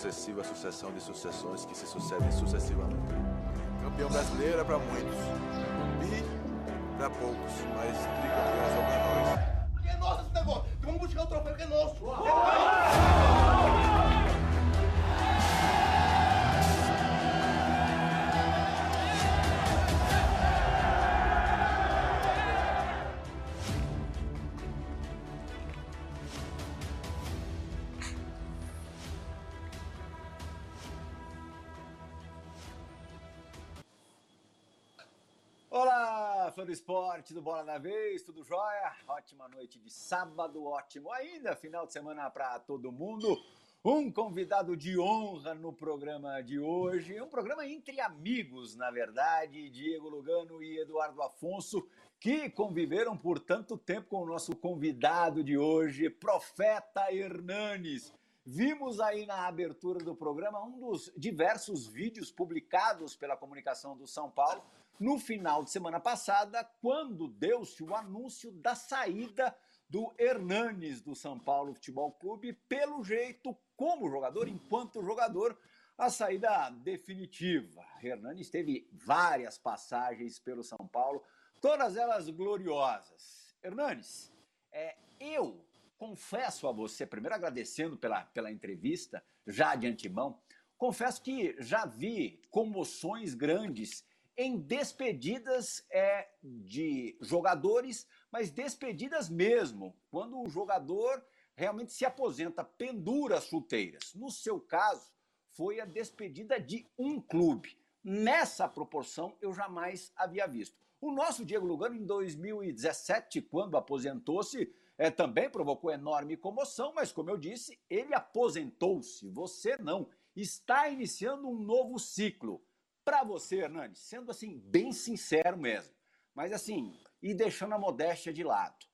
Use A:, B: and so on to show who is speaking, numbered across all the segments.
A: sucessiva sucessão de sucessões que se sucedem sucessivamente. Campeão brasileiro é para muitos, bi para poucos, mas tricampeão é só para nós.
B: É nosso esse negócio! Vamos buscar o troféu que é nosso!
C: Olá, fã do esporte, do Bola da Vez, tudo jóia? Ótima noite de sábado, ótimo ainda, final de semana para todo mundo. Um convidado de honra no programa de hoje, um programa entre amigos, na verdade, Diego Lugano e Eduardo Afonso, que conviveram por tanto tempo com o nosso convidado de hoje, Profeta Hernanes. Vimos aí na abertura do programa um dos diversos vídeos publicados pela comunicação do São Paulo no final de semana passada, quando deu-se o anúncio da saída do Hernanes do São Paulo Futebol Clube, pelo jeito, como jogador, enquanto jogador, a saída definitiva. Hernanes teve várias passagens pelo São Paulo, todas elas gloriosas. Hernanes, é, eu confesso a você, primeiro agradecendo pela, pela entrevista, já de antemão, confesso que já vi comoções grandes em despedidas é, de jogadores, mas despedidas mesmo, quando o jogador realmente se aposenta, pendura as chuteiras. No seu caso, foi a despedida de um clube. Nessa proporção, eu jamais havia visto. O nosso Diego Lugano, em 2017, quando aposentou-se, é, também provocou enorme comoção, mas como eu disse, ele aposentou-se, você não. Está iniciando um novo ciclo. Para você, Hernandes, sendo assim, bem sincero mesmo, mas assim, e deixando a modéstia de lado,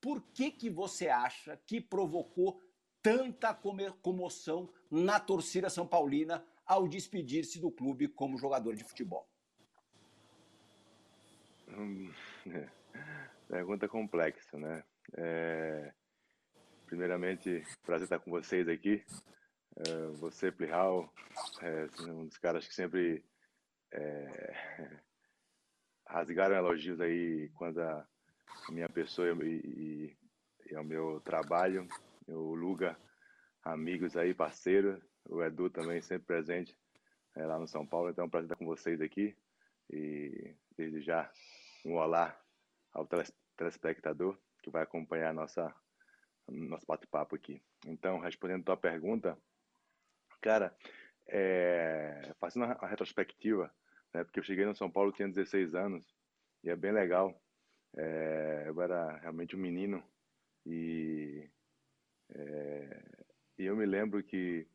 C: por que, que você acha que provocou tanta comoção na torcida São Paulina ao despedir-se do clube como jogador de futebol?
D: Hum, é, pergunta complexa, né? É, primeiramente, prazer estar com vocês aqui. É, você, Plihal, é um dos caras que sempre é, rasgaram elogios aí quanto a minha pessoa e, e, e ao meu trabalho. O Luga, amigos aí, parceiro. O Edu também sempre presente é, lá no São Paulo. Então é um prazer estar com vocês aqui. E desde já, um olá ao telespectador que vai acompanhar nossa nosso bate-papo aqui. Então, respondendo a tua pergunta, cara, é, fazendo a retrospectiva, né? Porque eu cheguei no São Paulo tinha 16 anos e é bem legal. É, eu era realmente um menino e, é, e eu me lembro que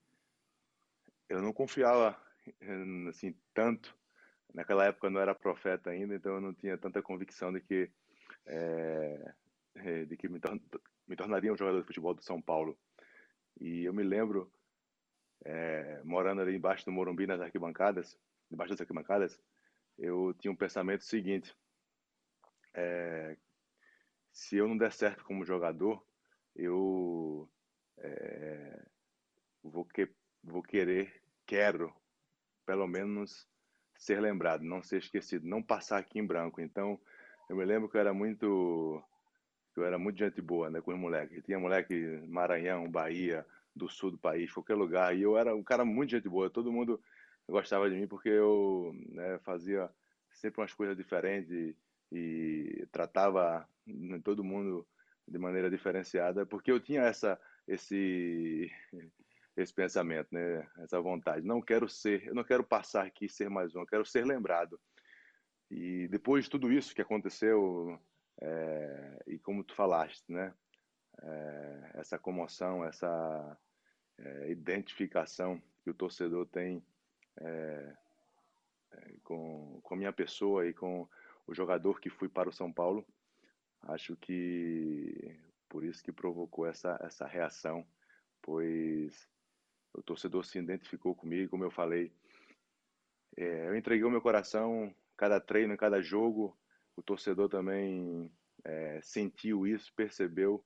D: eu não confiava assim tanto. Naquela época eu não era profeta ainda, então eu não tinha tanta convicção de que é, é de que me, tor me tornaria um jogador de futebol do São Paulo. E eu me lembro é, morando ali embaixo do Morumbi nas arquibancadas, debaixo das arquibancadas, eu tinha um pensamento seguinte: é, se eu não der certo como jogador, eu é, vou, que, vou querer, quero, pelo menos ser lembrado, não ser esquecido, não passar aqui em branco. Então, eu me lembro que eu era muito eu era muito gente boa, né, com os moleques. Tinha moleque Maranhão, Bahia, do sul do país, qualquer lugar. E eu era um cara muito gente boa. Todo mundo gostava de mim porque eu né, fazia sempre umas coisas diferentes e, e tratava todo mundo de maneira diferenciada, porque eu tinha essa esse esse pensamento, né, essa vontade. Não quero ser, eu não quero passar aqui e ser mais um, eu quero ser lembrado. E depois de tudo isso que aconteceu, é, e como tu falaste, né, é, essa comoção, essa é, identificação que o torcedor tem é, é, com, com a minha pessoa e com o jogador que fui para o São Paulo. Acho que por isso que provocou essa, essa reação, pois o torcedor se identificou comigo, como eu falei. É, eu entreguei o meu coração cada treino, cada jogo. O torcedor também é, sentiu isso, percebeu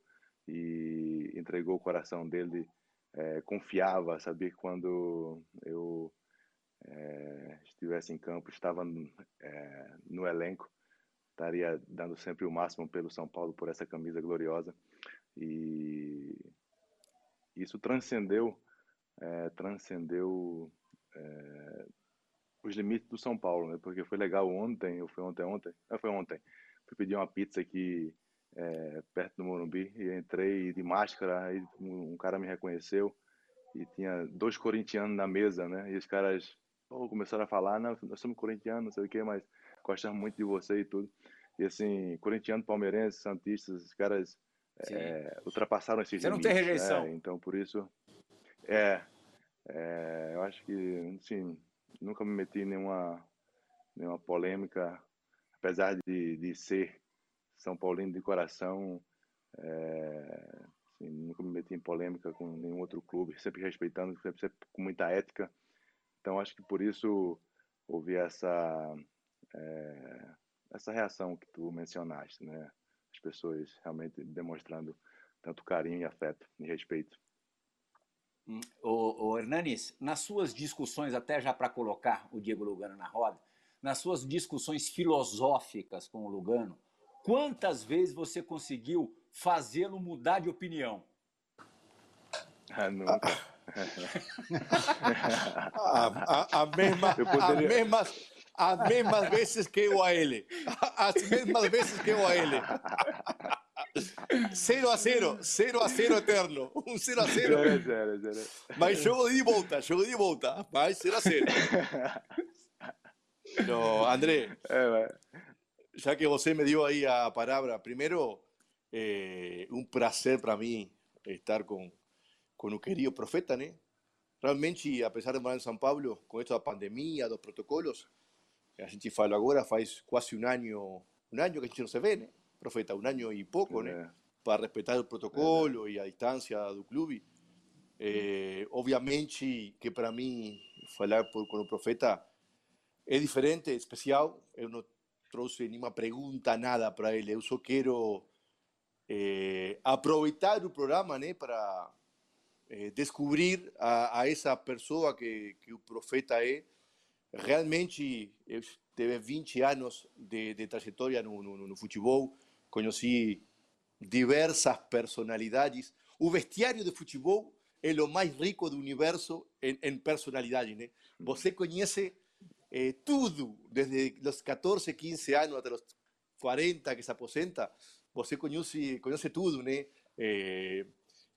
D: e entregou o coração dele é, confiava, sabia que quando eu é, estivesse em campo, estava é, no elenco, estaria dando sempre o máximo pelo São Paulo, por essa camisa gloriosa. E isso transcendeu, é, transcendeu é, os limites do São Paulo, né? Porque foi legal ontem, ou foi ontem, ontem, não foi ontem, fui pedir uma pizza aqui é, perto do Morumbi e entrei de máscara, aí um cara me reconheceu e tinha dois corintianos na mesa, né? E os caras pô, começaram a falar, não, nós somos corintianos, não sei o quê, mas gostamos muito de você e tudo. E assim, corintiano, palmeirense, santistas, os caras é, ultrapassaram esses
C: Você
D: limites.
C: não tem rejeição.
D: Né? Então, por isso, é, é, eu acho que, assim, nunca me meti em nenhuma, nenhuma polêmica, apesar de, de ser São Paulino de coração, é, assim, nunca me meti em polêmica com nenhum outro clube, sempre respeitando, sempre, sempre com muita ética. Então, acho que por isso houve essa, é, essa reação que tu mencionaste, né? As pessoas realmente demonstrando tanto carinho e afeto e respeito.
C: O, o Hernanes, nas suas discussões, até já para colocar o Diego Lugano na roda, nas suas discussões filosóficas com o Lugano, quantas vezes você conseguiu fazê-lo mudar de opinião?
D: Ah, nunca.
B: A, a, a mesma,
D: Eu poderia-
B: as, mesmas, as mesmas vezes que eu a ele. As mesmas vezes que eu a ele. 0 a 0, 0 a 0 eterno. Um 0 a 0.
D: Sério, sério, sério.
B: Mas jogo de volta, jogo de volta. Mas 0 a 0. No, André,
D: mas-
B: ya que você me dio ahí a palabra, primero, eh, un placer para mí estar con, con un querido profeta, ¿no? Realmente, a pesar de morar en São Paulo, con esto da pandemia, dos protocolos, a gente fala agora, faz quase um ano, um ano que a gente não se vê, né? Profeta, um ano e pouco, né?
D: É.
B: Para respeitar o protocolo e a distância do clube. Eh, obviamente que para mim falar por, com o profeta é diferente, é especial. Eu não trouxe nenhuma pergunta, nada para ele. Eu só quero eh, aproveitar o programa né, para eh, descobrir a, a essa pessoa que, que o profeta é. Realmente, eu tive 20 anos de, de trajetória no, no, no futebol, conheci diversas personalidades. O vestiário de futebol é o mais rico do universo em, em personalidade. Né? Você conhece eh, tudo, desde os 14, 15 anos até os 40 que se aposenta, você conhece, conhece tudo, né? Eh,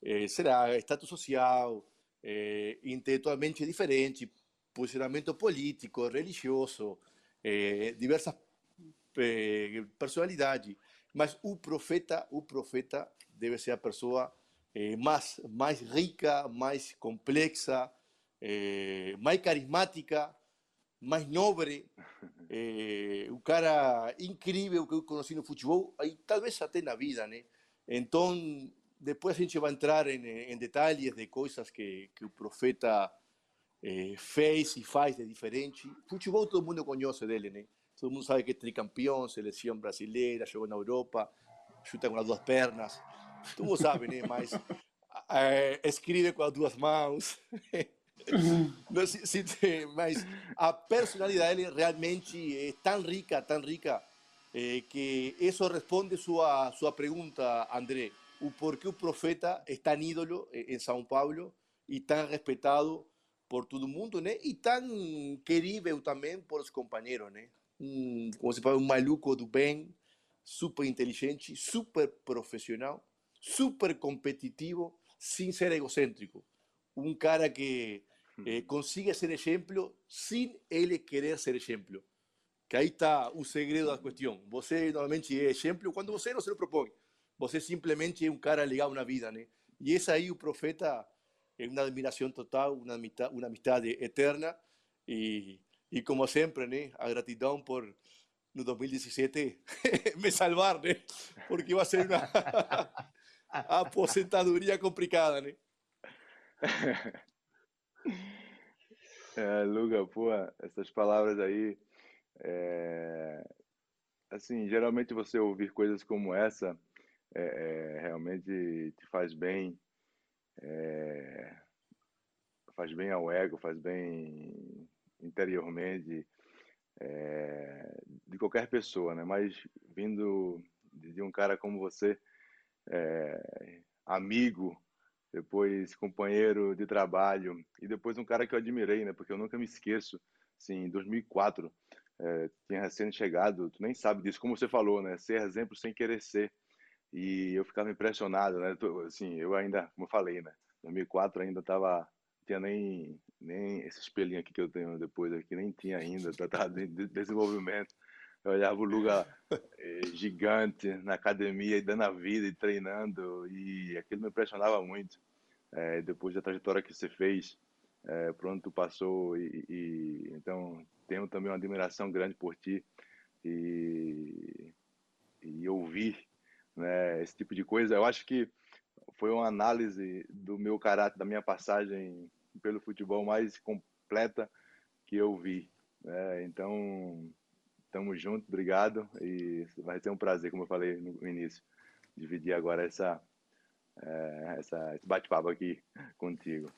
B: eh, será status social, eh, intelectualmente diferente, posicionamento político, religioso, eh, diversas eh, personalidades. Mas o profeta, o profeta deve ser a pessoa eh, mais, mais rica, mais complexa, eh, mais carismática, mais nobre, eh, um cara incrível que eu conheci no futebol, e talvez até na vida, né? Então, depois a gente vai entrar em, em detalhes de coisas que, que o profeta eh, fez e faz de diferente. Futebol todo mundo conhece dele, né? Todo mundo sabe que é tricampeão, seleção brasileira, jogou na Europa, chuta com as duas pernas. Todo mundo sabe, né? Mas eh, escreve com as duas mãos. Não, se- se mas a personalidade realmente é tão rica, tão rica, eh, que isso responde sua sua pergunta, André. O porquê o profeta é tão ídolo eh, em São Paulo e tão respeitado por todo mundo, né? E tão querível também por os companheiros, né? Um, como se fala, um maluco do bem, super inteligente, super profissional, super competitivo, sem ser egocêntrico. Um cara que eh, consigue ser exemplo sem ele querer ser exemplo. Que aí está o segredo da questão. Você normalmente é exemplo quando você não se lo propõe. Você simplesmente é um cara legal na vida, né? E esse aí, o profeta, é uma admiração total, uma amistade, uma eterna. E, e como sempre, né? A gratidão por, no 2017, me salvar, né? Porque vai ser uma aposentadoria complicada, né?
D: É, Luga, pô, essas palavras aí, é, assim, geralmente você ouvir coisas como essa, é, é, realmente te faz bem, é, faz bem ao ego, faz bem interiormente é, de qualquer pessoa, né? Mas vindo de um cara como você, é, amigo, depois companheiro de trabalho e depois um cara que eu admirei, né? Porque eu nunca me esqueço, assim, em 2004 é, tinha recém chegado, tu nem sabe disso, como você falou, né? Ser exemplo sem querer ser. E eu ficava impressionado, né? Assim, eu ainda, como eu falei, né? 2004 ainda tava tinha nem nem esse espelhinho aqui que eu tenho depois aqui nem tinha ainda, tá, tá de desenvolvimento. Eu olhava o lugar eh, gigante na academia e dando a vida e treinando e aquilo me impressionava muito. É, depois da trajetória que você fez, é, pronto, passou e, e, então tenho também uma admiração grande por ti e, e ouvir né, esse tipo de coisa. Eu acho que foi uma análise do meu caráter, da minha passagem pelo futebol mais completa que eu vi. Né? Então, estamos juntos, obrigado e vai ser um prazer, como eu falei no início, dividir agora essa, é, essa esse bate-papo aqui contigo.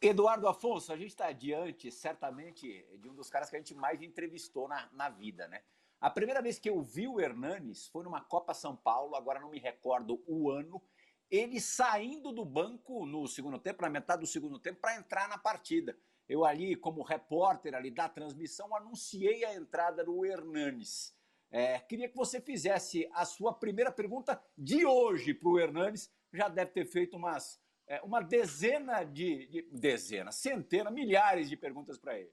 C: Eduardo Afonso, a gente está diante, certamente, de um dos caras que a gente mais entrevistou na, na vida, né? A primeira vez que eu vi o Hernanes foi numa Copa São Paulo, agora não me recordo o ano, ele saindo do banco no segundo tempo, na metade do segundo tempo, para entrar na partida. Eu ali, como repórter ali da transmissão, anunciei a entrada do Hernanes. É, queria que você fizesse a sua primeira pergunta de hoje para o Hernanes. Já deve ter feito umas, é, uma dezena de, de dezena, centena, milhares de perguntas para ele.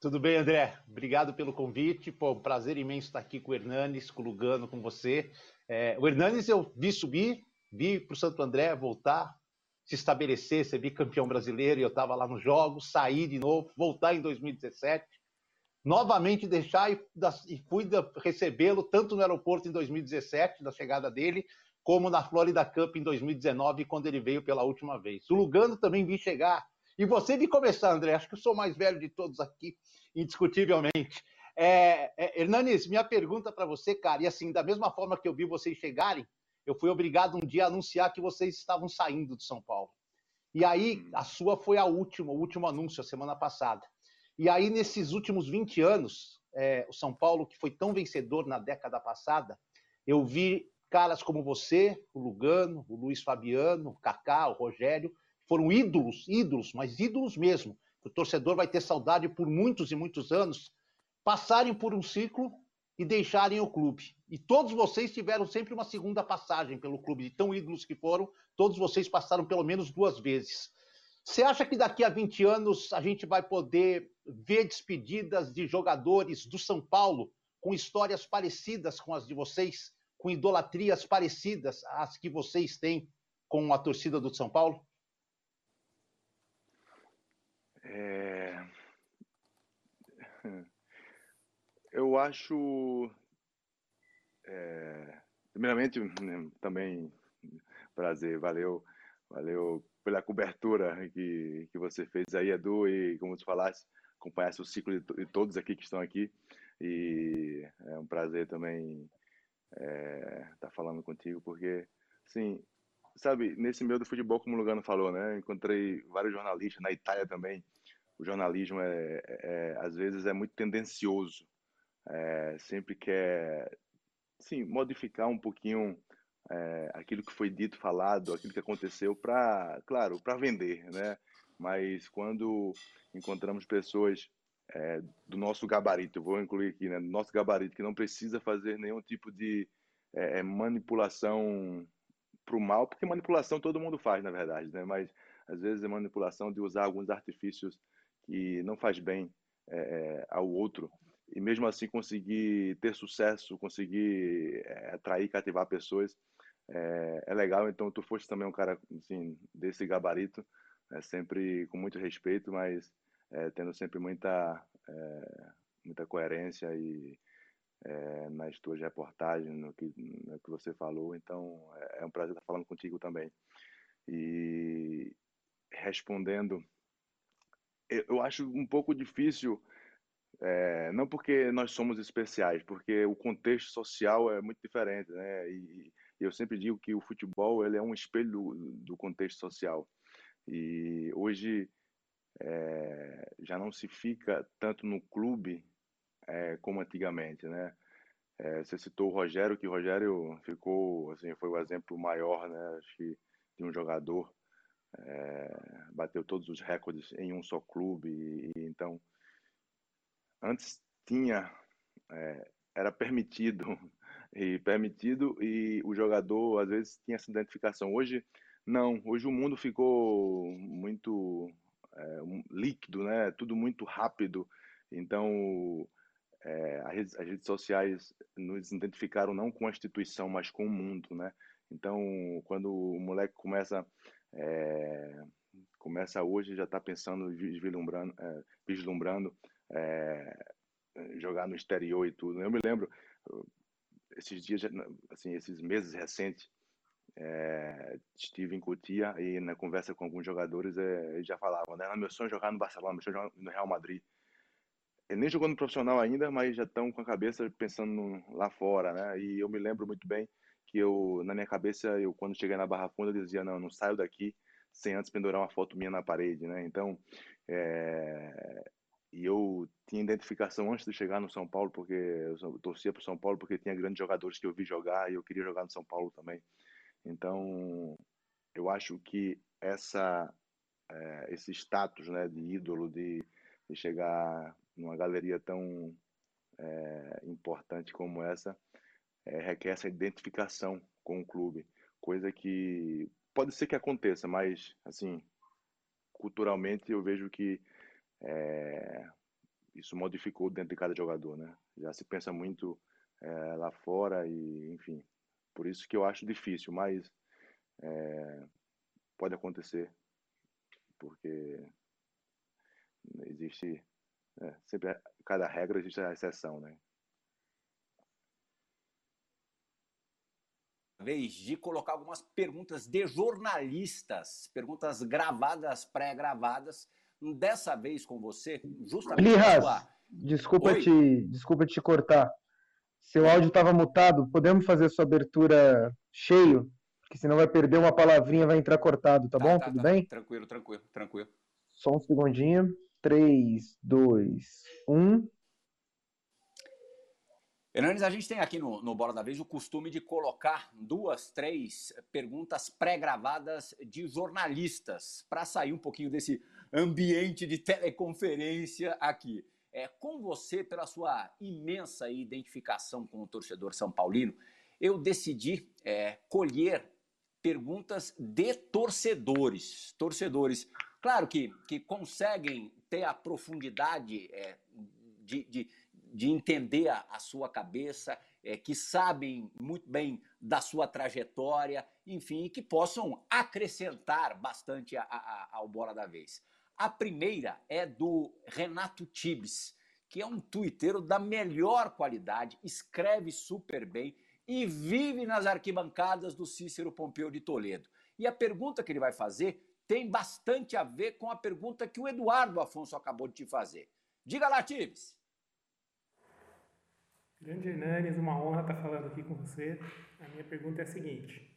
E: Tudo bem, André? Obrigado pelo convite. Pô, um prazer imenso estar aqui com o Hernanes, com o Lugano, com você. É, o Hernanes eu vi subir, vi para o Santo André voltar, se estabelecer, ser bicampeão brasileiro, e eu estava lá nos jogos, sair de novo, voltar em 2017, novamente deixar e, e fui recebê-lo tanto no aeroporto em 2017, da chegada dele, como na Florida Cup em 2019, quando ele veio pela última vez. O Lugano também vi chegar. E você vi começar, André, acho que eu sou mais velho de todos aqui, indiscutivelmente. É, é, Hernanes, minha pergunta para você, cara, e assim, da mesma forma que eu vi vocês chegarem, eu fui obrigado um dia a anunciar que vocês estavam saindo de São Paulo. E aí, hum. a sua foi a última, o último anúncio, a semana passada. E aí, nesses últimos 20 anos, é, o São Paulo, que foi tão vencedor na década passada, eu vi caras como você, o Lugano, o Luiz Fabiano, o Kaká, o Rogério, foram ídolos, ídolos, mas ídolos mesmo. O torcedor vai ter saudade por muitos e muitos anos passarem por um ciclo e deixarem o clube. E todos vocês tiveram sempre uma segunda passagem pelo clube, de tão ídolos que foram, todos vocês passaram pelo menos duas vezes. Você acha que daqui a 20 anos a gente vai poder ver despedidas de jogadores do São Paulo com histórias parecidas com as de vocês, com idolatrias parecidas às que vocês têm com a torcida do São Paulo?
D: É... Eu acho. É, primeiramente, também prazer, valeu, valeu pela cobertura que, que você fez aí, Edu, e como você falasse, acompanhasse o ciclo de, de todos aqui que estão aqui. E é um prazer também estar é, tá falando contigo, porque, assim, sabe, nesse meio do futebol, como o Lugano falou, né? Encontrei vários jornalistas, na Itália também. O jornalismo, é, é, é às vezes, é muito tendencioso é, sempre quer sim, modificar um pouquinho é, aquilo que foi dito, falado, aquilo que aconteceu para, claro, para vender, né? Mas quando encontramos pessoas é, do nosso gabarito, vou incluir aqui, né, do nosso gabarito, que não precisa fazer nenhum tipo de é, manipulação para o mal, porque manipulação todo mundo faz, na verdade, né? Mas às vezes é manipulação de usar alguns artifícios que não faz bem é, ao outro e mesmo assim conseguir ter sucesso, conseguir é, atrair, cativar pessoas, é, é, legal. Então, tu foste também um cara assim, desse gabarito, é, sempre com muito respeito, mas é, tendo sempre muita, é, muita coerência e é, nas tuas reportagens, no que, no que você falou. Então, é, um prazer estar falando contigo também. E respondendo, eu acho um pouco difícil é, não porque nós somos especiais, porque o contexto social é muito diferente, né? E, e eu sempre digo que o futebol ele é um espelho do, do contexto social. E hoje é, já não se fica tanto no clube é, como antigamente, né? É, você citou o Rogério, que o Rogério ficou, assim, foi o exemplo maior, né? Acho que de um jogador é, bateu todos os recordes em um só clube e, então antes tinha é, era permitido e permitido e o jogador às vezes tinha essa identificação. Hoje não. Hoje o mundo ficou muito é, líquido né? Tudo muito rápido. Então é, as, redes, as, redes, sociais nos identificaram não com a instituição mas com o mundo né? Então quando o moleque começa é, começa hoje já está pensando vislumbrando é, vislumbrando é, jogar no exterior e tudo. Eu me lembro, esses dias, assim, esses meses recentes, é, estive em Cotia e na conversa com alguns jogadores é, eles já falavam, né? Ah, meu sonho é jogar no Barcelona, meu sonho é jogar no Real Madrid. Ele nem jogou no profissional ainda, mas já estão com a cabeça pensando lá fora, né? E eu me lembro muito bem que eu, na minha cabeça, eu quando cheguei na Barra Funda, eu dizia, não, não saio daqui sem antes pendurar uma foto minha na parede, né? Então, é, e eu tinha identificação antes de chegar no São Paulo, porque eu torcia para o São Paulo, porque tinha grandes jogadores que eu vi jogar e eu queria jogar no São Paulo também. Então, eu acho que essa é, esse status né, de ídolo, de, de chegar numa galeria tão é, importante como essa, é, requer essa identificação com o clube, coisa que pode ser que aconteça, mas assim, culturalmente eu vejo que é, isso modificou dentro de cada jogador, né? Já se pensa muito é, lá fora e, enfim, por isso que eu acho difícil, mas é, pode acontecer, porque existe é, sempre cada regra existe a exceção, né?
C: Vez de colocar algumas perguntas de jornalistas, perguntas gravadas, pré-gravadas, dessa vez com você, justamente.
F: Lihas, desculpa, te, desculpa te cortar. Seu áudio estava mutado. Podemos fazer sua abertura cheio? Porque senão vai perder uma palavrinha, vai entrar cortado, tá, tá bom? Tá, Tudo tá. bem?
C: Tranquilo, tranquilo, tranquilo.
F: Só um segundinho. 3, 2, 1.
C: Hernandes, a gente tem aqui no, no Bola da Vez o costume de colocar duas, três perguntas pré-gravadas de jornalistas para sair um pouquinho desse ambiente de teleconferência aqui. É, com você, pela sua imensa identificação com o torcedor São Paulino, eu decidi é, colher perguntas de torcedores. Torcedores, claro que, que conseguem ter a profundidade é, de, de, de, entender a, a sua cabeça, é, que sabem muito bem da sua trajetória, enfim, que possam acrescentar bastante a, a, ao Bola da Vez. A primeira é do Renato Tibes, que é um tuiteiro da melhor qualidade, escreve super bem e vive nas arquibancadas do Cícero Pompeu de Toledo. E a pergunta que ele vai fazer tem bastante a ver com a pergunta que o Eduardo Afonso acabou de te fazer. Diga lá, Tibes.
G: Grande Hernanes, uma honra estar falando aqui com você. A minha pergunta é a seguinte: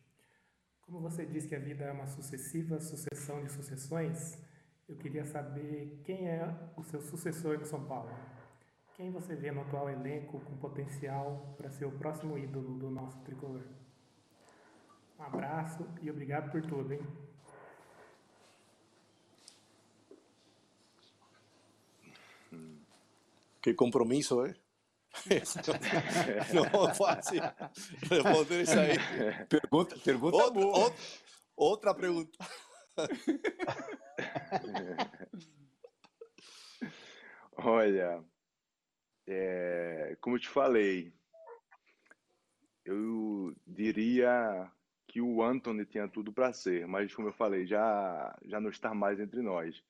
G: Como você diz que a vida é uma sucessiva sucessão de sucessões, eu queria saber quem é o seu sucessor no São Paulo. Quem você vê no atual elenco com potencial para ser o próximo ídolo do nosso tricolor? Um abraço e obrigado por tudo, hein?
B: Que compromisso, é? não é fácil responder isso aí.
C: Pergunta, pergunta outra, boa.
B: Outra, outra pergunta.
D: Olha, é, como eu te falei, eu diria que o Anthony tinha tudo para ser, mas como eu falei, já já não está mais entre nós.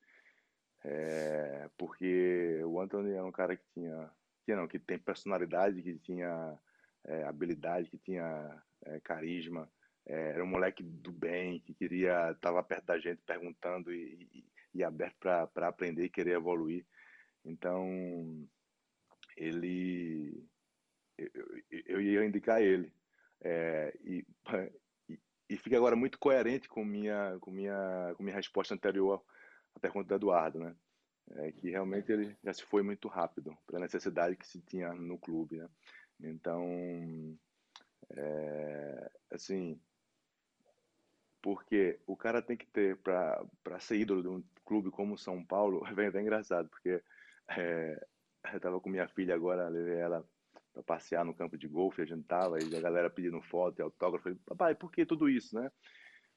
D: É, porque o Anthony é um cara que tinha, tinha não, que tem personalidade, que tinha é, habilidade, que tinha é, carisma, é, era um moleque do bem, que queria, estava perto da gente perguntando e, e, e aberto para aprender e querer evoluir. Então, ele. Eu, eu ia indicar ele. É, e, e, e fica agora muito coerente com minha com minha com minha resposta anterior à pergunta do Eduardo, né? É que realmente ele já se foi muito rápido pela necessidade que se tinha no clube, né? Então, é, assim, porque o cara tem que ter para para ser ídolo de um clube como São Paulo, é bem, engraçado, porque é, eu tava com minha filha agora, levei ela para passear no campo de golfe, a gente tava, e a galera pedindo foto e autógrafo. Eu falei, papai, por que tudo isso, né?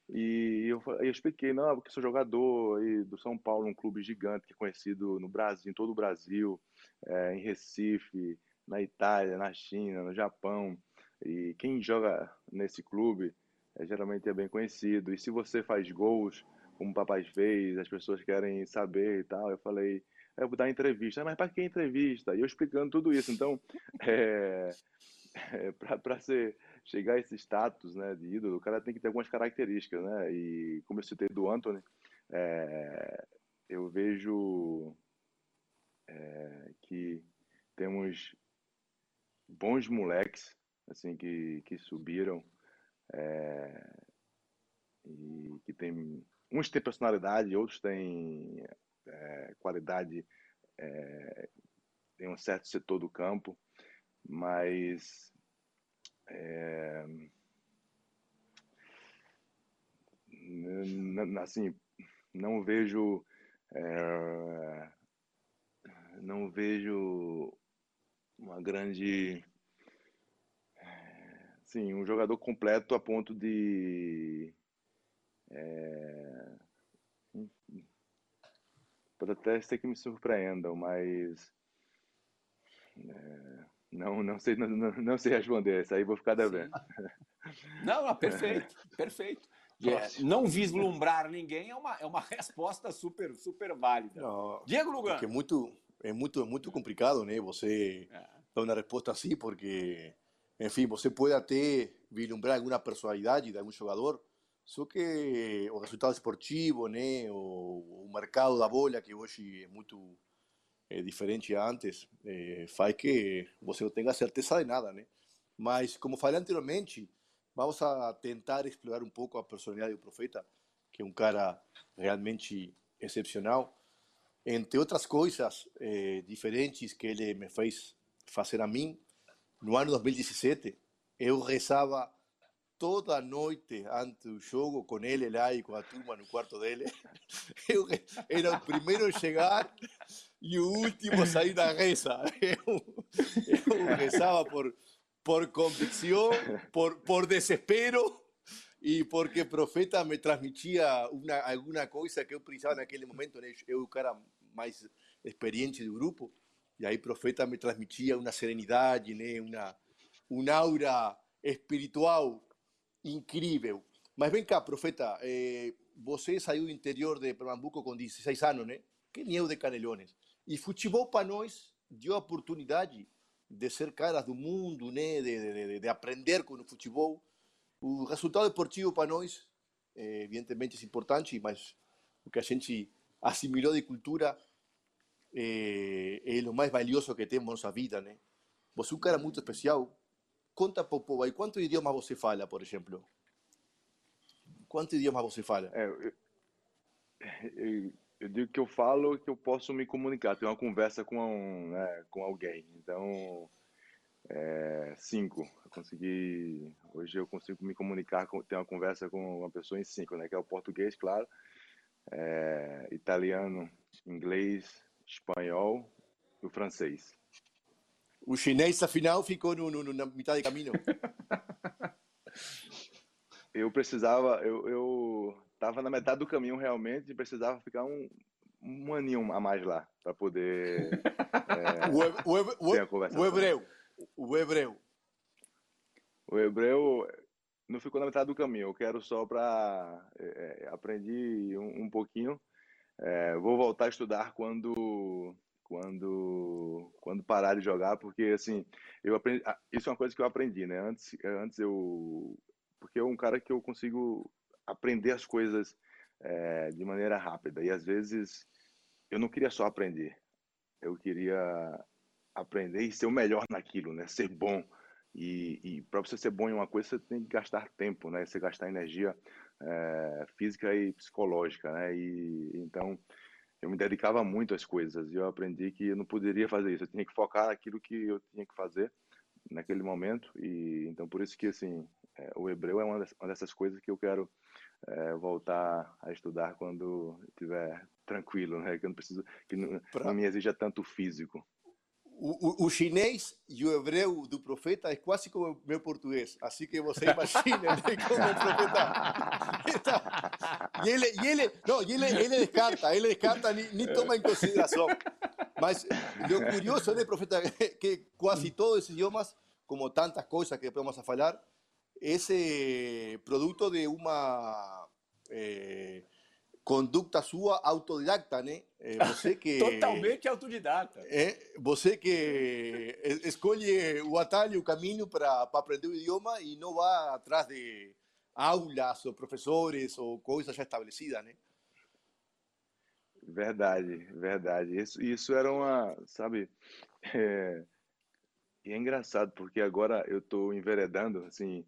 D: E eu, eu expliquei, não, porque sou jogador aí do São Paulo, um clube gigante que é conhecido no Brasil, em todo o Brasil, é, em Recife, na Itália, na China, no Japão. E quem joga nesse clube é, geralmente é bem conhecido. E se você faz gols, como o papai fez, as pessoas querem saber e tal. Eu falei, eu vou dar entrevista. Mas para que entrevista? E eu explicando tudo isso. Então, é, é, para ser chegar a esse status né, de ídolo, o cara tem que ter algumas características. Né? E como eu citei do Anthony, é, eu vejo é, que temos bons moleques assim que, que subiram é, e que tem uns têm personalidade, outros têm é, qualidade é, em um certo setor do campo, mas é, assim não vejo é, não vejo uma grande sim um jogador completo a ponto de é, pode até ser que me surpreendam, mas é, não, não, sei, não, não sei responder. Isso aí vou ficar devendo.
C: Não, não, perfeito, perfeito. É, não vislumbrar ninguém é uma, é uma resposta super, super válida. Não, Diego Lugano.
B: É muito, é muito, muito complicado, né? Você é. dar uma resposta assim, porque, enfim, você pode até vislumbrar alguma personalidade de algum jogador, só que o resultado esportivo, né, o, o mercado da bola, que hoje é muito é, diferente a antes, é, faz que você não tenha certeza de nada, né? Mas, como falei anteriormente, vamos a tentar explorar um pouco a personalidade do profeta, que é um cara realmente excepcional. Entre outras coisas é, diferentes que ele me fez fazer a mim, no ano 2017, eu rezava toda noite antes do jogo com ele lá e com a turma no quarto dele. Eu era o primeiro a chegar e o último a sair da reza. Eu, eu rezava por, por convicção, por, por desespero e porque o profeta me transmitia uma, alguma coisa que eu precisava naquele momento. Né? Eu, o cara mais experiente do grupo, e aí o profeta me transmitia uma serenidade, né? uma, uma aura espiritual incrível. Mas vem cá, profeta, eh, você saiu do interior de Pernambuco com 16 anos, né? Que nem eu de Canelones. E futebol para nós deu a oportunidade de ser caras do mundo, né? De, de, de aprender com o futebol. O resultado esportivo para nós, eh, evidentemente, é importante, mas o que a gente assimilou de cultura eh, é o mais valioso que temos na nossa vida, né? Você é um cara muito especial, Conta para o povo aí, quanto idioma você fala, por exemplo? Quanto idioma você fala?
D: É, eu, eu, digo que eu falo que eu posso me comunicar, ter uma conversa com, um, né, com alguém. Então, é, cinco. Eu consegui, hoje eu consigo me comunicar, ter uma conversa com uma pessoa em cinco, né? Que é o português, claro, é, italiano, inglês, espanhol e o francês.
B: O chinês, afinal, ficou no, no, na metade do caminho.
D: eu precisava, eu, eu tava na metade do caminho realmente e precisava ficar um, um aninho a mais lá para poder é,
B: o, o, o, o hebreu, o hebreu.
D: O hebreu não ficou na metade do caminho. Eu quero só para é, é, aprendi um, um pouquinho. É, vou voltar a estudar quando quando quando parar de jogar, porque assim, eu aprendi, isso é uma coisa que eu aprendi, né? Antes antes eu porque eu um cara que eu consigo aprender as coisas é, de maneira rápida e às vezes eu não queria só aprender, eu queria aprender e ser o melhor naquilo, né? Ser bom. E, e para você ser bom em uma coisa, você tem que gastar tempo, né? Você gastar energia é, física e psicológica, né? E então eu me dedicava muito às coisas e eu aprendi que eu não poderia fazer isso. Eu tinha que focar naquilo que eu tinha que fazer naquele momento e então por isso que assim é, o hebreu é uma, dessas coisas que eu quero é, voltar a estudar quando estiver tranquilo, né? Que não preciso, que não, pra... não me exija tanto físico.
B: O, o, o, chinês e o hebreu do profeta é quase como o meu português. Assim que você imagina né, como o profeta. Então, e ele, e ele, não, e ele, ele descarta, ele descarta, nem, nem toma em consideração. Mas o curioso, né, profeta, que quase todos esses idiomas, como tantas coisas que vamos a falar, esse produto de uma eh, conduta sua autodidacta, né?
C: Você que totalmente autodidata.
B: É, você que escolhe o atalho, o caminho para aprender o idioma e não vai atrás de aulas ou professores ou coisas já estabelecidas, né?
D: Verdade, verdade. Isso, isso era uma, sabe, é, e é engraçado porque agora eu estou enveredando, assim,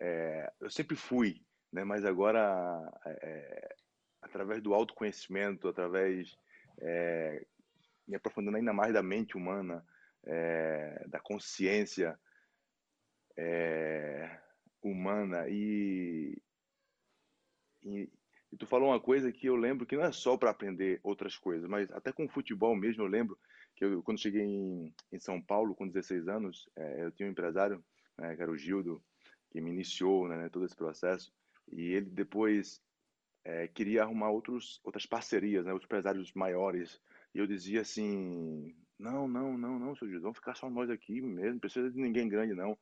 D: é, eu sempre fui, né? Mas agora, é, através do autoconhecimento, através é, me aprofundando ainda mais da mente humana, é, da consciência é, humana e, e, e, tu falou uma coisa que eu lembro que não é só para aprender outras coisas, mas até com futebol mesmo eu lembro que eu, quando cheguei em, em São Paulo com 16 anos, é, eu tinha um empresário, né, que era o Gildo, que me iniciou né, todo esse processo, e ele depois é, queria arrumar outros, outras parcerias, né, outros empresários maiores, e eu dizia assim, não, não, não, não, seu Gildo, vamos ficar só nós aqui mesmo, não precisa de ninguém grande não,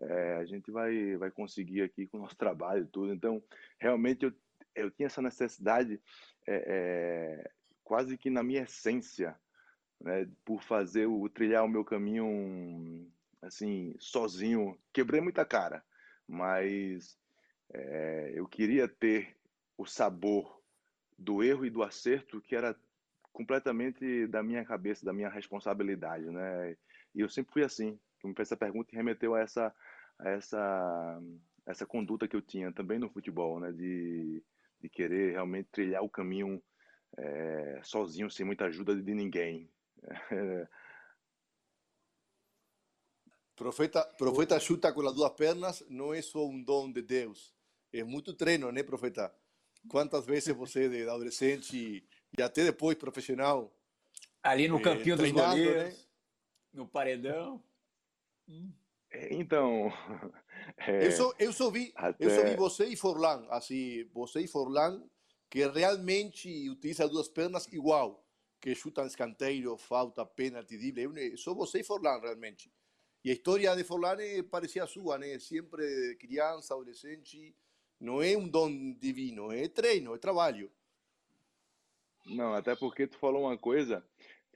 D: é, a gente vai, vai conseguir aqui com o nosso trabalho e tudo, então realmente eu, eu tinha essa necessidade é, quase que na minha essência, né, por fazer o trilhar o meu caminho assim sozinho. Quebrei muita cara mas é, eu queria ter o sabor do erro e do acerto que era completamente da minha cabeça da minha responsabilidade né? E eu sempre fui assim. Me fez essa pergunta e remeteu a essa a essa essa conduta que eu tinha também no futebol né? De, de querer realmente trilhar o caminho é, sozinho sem muita ajuda de ninguém
B: Profeta, profeta chuta com as duas pernas não é só um dom de Deus, é muito treino, né, profeta? Quantas vezes você, de adolescente e até depois profissional,
C: ali no campinho eh, dos goleiros, né? no paredão.
D: Então,
B: é, eu, só, eu, só vi, até... eu só vi você e Forlan, assim, você e Forlan, que realmente utiliza duas pernas igual que chutam escanteio, falta, pênalti, drible. Só você e Forlan, realmente. E a história de Forlan é parecia sua, né? Sempre criança, adolescente. Não é um dom divino, é treino, é trabalho.
D: Não, até porque tu falou uma coisa,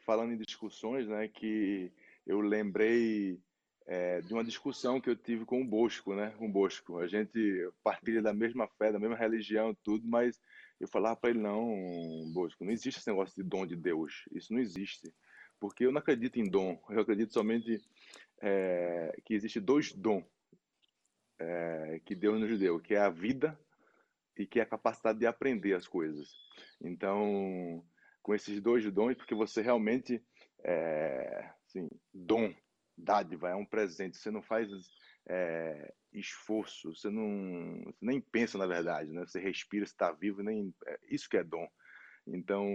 D: falando em discussões, né? Que eu lembrei é, de uma discussão que eu tive com o Bosco, né? Com o Bosco. A gente partilha da mesma fé, da mesma religião, tudo, mas eu falava para ele, não, Bosco, não existe esse negócio de dom de Deus. Isso não existe. Porque eu não acredito em dom. Eu acredito somente é, que existe dois dons é, que Deus nos deu, que é a vida e que é a capacidade de aprender as coisas. Então, com esses dois dons, porque você realmente, é, assim, dom, dádiva, é um presente. Você não faz é, esforço, você não você nem pensa na verdade, né? Você respira, está vivo, nem é, isso que é dom. Então,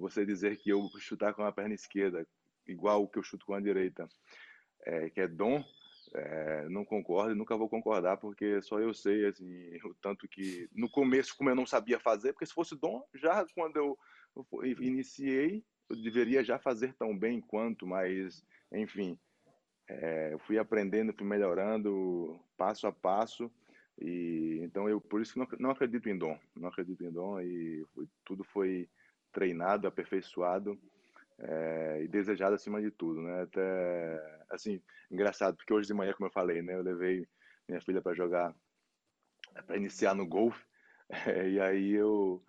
D: você dizer que eu chutar com a perna esquerda igual o que eu chuto com a direita, é, que é dom, é, não concordo e nunca vou concordar porque só eu sei assim o tanto que no começo como eu não sabia fazer porque se fosse dom já quando eu, eu iniciei eu deveria já fazer tão bem quanto mas enfim é, eu fui aprendendo, fui melhorando passo a passo e então eu por isso não, não acredito em dom, não acredito em dom e foi, tudo foi treinado, aperfeiçoado é, e desejado acima de tudo, né? Até assim engraçado porque hoje de manhã, como eu falei, né, eu levei minha filha para jogar, para iniciar no golfe e aí eu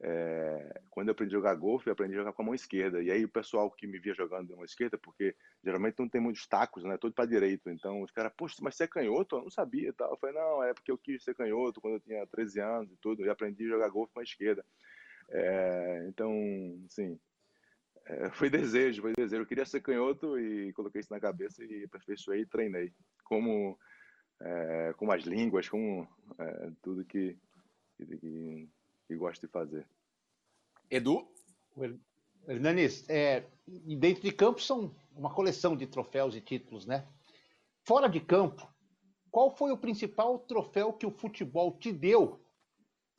D: é, quando eu aprendi a jogar golfe, eu aprendi a jogar com a mão esquerda. E aí o pessoal que me via jogando de mão esquerda, porque geralmente não tem muitos tacos, né? Todo para direito. Então os caras, poxa, mas você é canhoto? Eu não sabia tal. Eu falei, não, é porque eu quis ser canhoto quando eu tinha 13 anos e tudo. E aprendi a jogar golfe com a esquerda. É, então, sim, é, foi desejo, foi desejo. Eu queria ser canhoto e coloquei isso na cabeça e aperfeiçoei e treinei. Como, é, como as línguas, como é, tudo que, que, que gosto de fazer.
C: Edu?
E: Hernanes, é, dentro de campo são uma coleção de troféus e títulos, né? Fora de campo, qual foi o principal troféu que o futebol te deu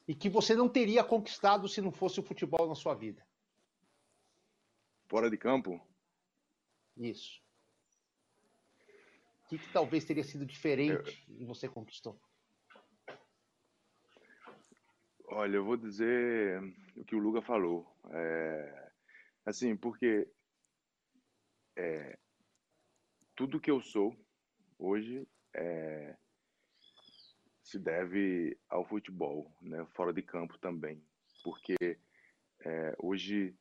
E: e que você não teria conquistado se não fosse o futebol na sua vida?
D: Fora de campo?
E: Isso. O que, que talvez teria sido diferente eu... e você conquistou?
D: Olha, eu vou dizer o que o Luga falou. É, assim, porque é, tudo que eu sou hoje é, se deve ao futebol, né? fora de campo também. Porque é, hoje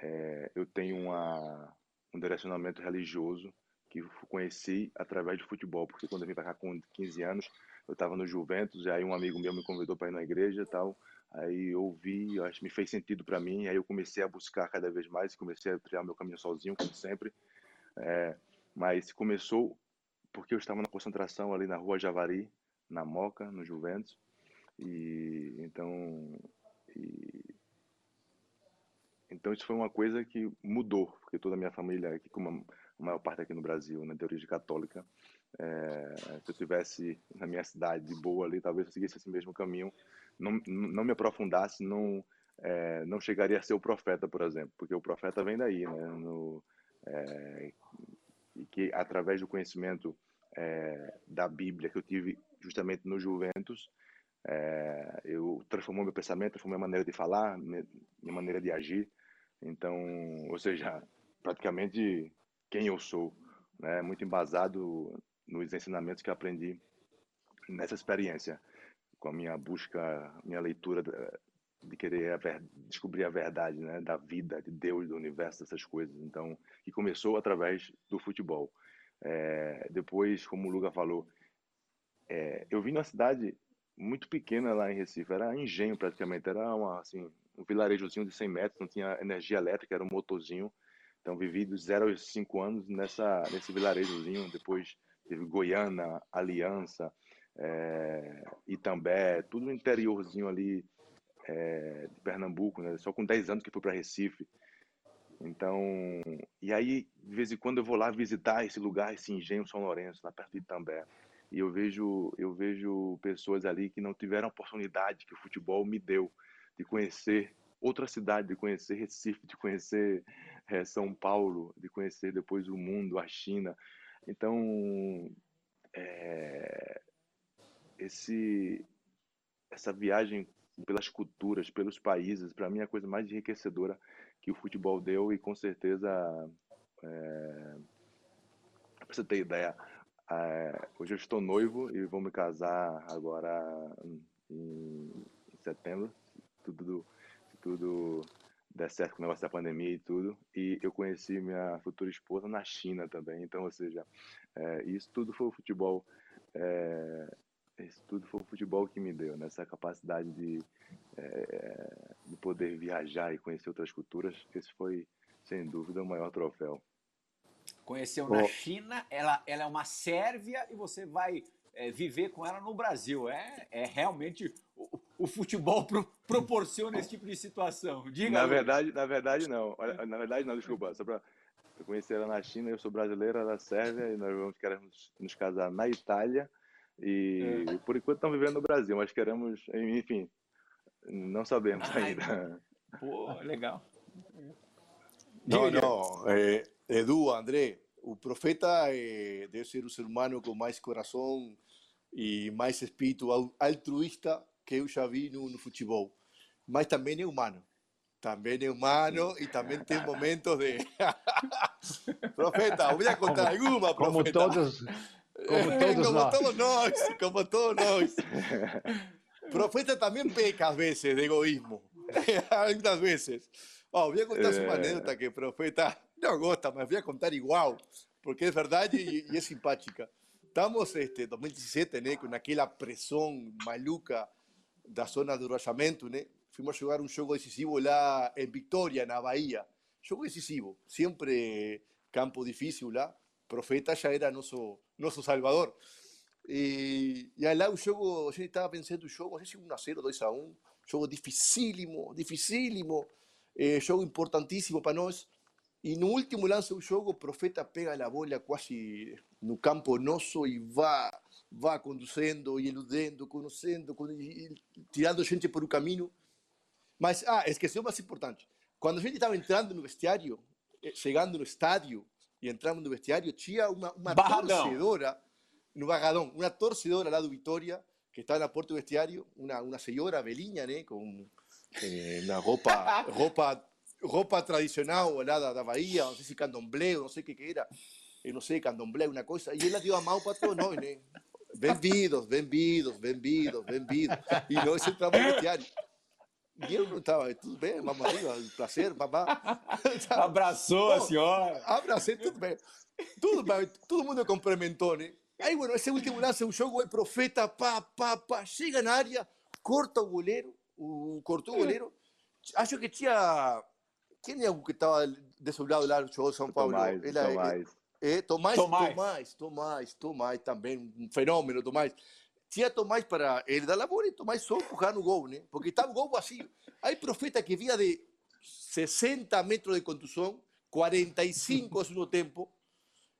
D: é, eu tenho uma, um direcionamento religioso que conheci através do futebol, porque quando eu vim para cá com 15 anos, eu estava no Juventus, e aí um amigo meu me convidou para ir na igreja tal, aí eu ouvi, acho que me fez sentido para mim, aí eu comecei a buscar cada vez mais, comecei a trilhar meu caminho sozinho, como sempre, é, mas começou porque eu estava na concentração ali na rua Javari, na Moca, no Juventus, e então e, então isso foi uma coisa que mudou, porque toda a minha família aqui, como a maior parte aqui no Brasil, né, de católica, é, se eu tivesse na minha cidade de boa ali, talvez eu seguisse esse mesmo caminho, não, não me aprofundasse, não é, não chegaria a ser o profeta, por exemplo, porque o profeta vem daí, né? No, é, e que através do conhecimento é, da Bíblia que eu tive justamente no Juventus, é, eu transformou meu pensamento, transformou minha maneira de falar, minha maneira de agir. Então, ou seja, praticamente quem eu sou, né? Muito embasado nos ensinamentos que aprendi nessa experiência, com a minha busca, minha leitura de querer a ver, descobrir a verdade, né, da vida, de Deus, do universo, essas coisas. Então, que começou através do futebol. É, depois, como o Luga falou, é, eu vim numa cidade muito pequena lá em Recife, era engenho praticamente, era uma, assim, um vilarejozinho de 100 metros, não tinha energia elétrica, era um motorzinho. Então, vivi dos 0 aos 5 anos nessa, nesse vilarejozinho, depois teve Goiânia, Aliança, é, Itambé, tudo no interiorzinho ali é, de Pernambuco, né? Só com 10 anos que fui para Recife. Então, e aí, de vez em quando eu vou lá visitar esse lugar, esse engenho São Lourenço, lá perto de Itambé. E eu vejo, eu vejo pessoas ali que não tiveram a oportunidade que o futebol me deu de conhecer outra cidade, de conhecer Recife, de conhecer é, São Paulo, de conhecer depois o mundo, a China. Então, é, esse, essa viagem pelas culturas, pelos países, para mim é a coisa mais enriquecedora que o futebol deu e com certeza, é, para você ter ideia, é, hoje eu estou noivo e vou me casar agora em, em setembro, tudo, tudo der certo com o negócio da pandemia e tudo. E eu conheci minha futura esposa na China também. Então, ou seja, é, isso tudo foi o futebol. É, isso tudo foi o futebol que me deu, nessa né? capacidade de, é, de poder viajar e conhecer outras culturas. Esse foi, sem dúvida, o maior troféu.
C: Conheceu na China, ela, ela é uma Sérvia e você vai é, viver com ela no Brasil. É, é realmente o, o futebol pro, proporciona esse tipo de situação. Diga.
D: Na verdade, na verdade não. Olha, na verdade não, desculpa. Só para eu conhecer ela na China, eu sou brasileiro, ela é Sérvia e nós vamos queremos nos casar na Itália e é. por enquanto estamos vivendo no Brasil, mas queremos, enfim, não sabemos Ai, ainda.
C: Pô, legal.
B: Não, não. Eh, Edu, André, o profeta eh, deve ser o ser humano com mais coração e mais espírito altruísta que eu já vi no, no futebol. Mas também é humano. Também é humano e também tem momentos de. profeta, vou contar alguma, profeta.
E: Como todos, como todos
B: como
E: nós.
B: todos nós. Como todos nós. profeta também peca às vezes de egoísmo. Muitas vezes. Oh, voy a contar é... uma anedota que profeta não gosta, mas voy a contar igual, porque é verdade e, e é simpática. Estamos este 2017, né, com aquela pressão maluca da zona do rebaixamento, né? Fomos jogar um jogo decisivo lá em Vitória, na Bahia. Jogo decisivo, sempre campo difícil lá. Profeta já era nosso nosso salvador. E, e lá o jogo, a gente estava pensando o jogo, não sei se 1 a 0, 2 a 1, jogo dificílimo, dificílimo, eh, jogo importantíssimo para nós. E no último lance do jogo, o Profeta pega a bola quase no campo nosso e vai vai conduzindo e eludendo, conhecendo, tirando gente por o caminho. Mas, ah, esqueceu o mais importante. Quando a gente estava entrando no vestiário, eh, chegando no estádio e entrando no vestiário, tinha uma, uma torcedora no Barradão, uma torcedora lá do Vitória, que estava na porta do vestiário, uma, uma senhora velhinha, né, com eh, uma roupa, roupa, roupa tradicional lá da, da Bahia, não sei se candomblé, não sei o que, que era, eu não sei, candomblé, uma coisa, e ela deu a mão para todos nós, né? Bem-vindos, bem-vindos, bem-vindos, bem-vindos. E nós entramos no vestiário. E eu não estava, tudo bem, mamãe, prazer, babá.
C: Abraçou Bom, a senhora.
B: Abracei, tudo bem. Tudo bem, todo mundo cumprimentou, né? Aí, bueno, esse último lance, o jogo, o profeta, pá, pá, pá, chega na área, corta o goleiro, o, cortou o goleiro. Acho que tinha. Quem é o que estava desse lado lá de São Paulo?
D: Tomás, Ele, Tomás.
B: É, Tomás, Tomás, Tomás, Tomás, Tomás, também um fenômeno, Tomás. Tinha Tomás para ele dar bola e Tomás só empurrar no gol, né? Porque estava o gol vazio. Aí profeta que vinha de 60 metros de contusão, 45 ao segundo tempo,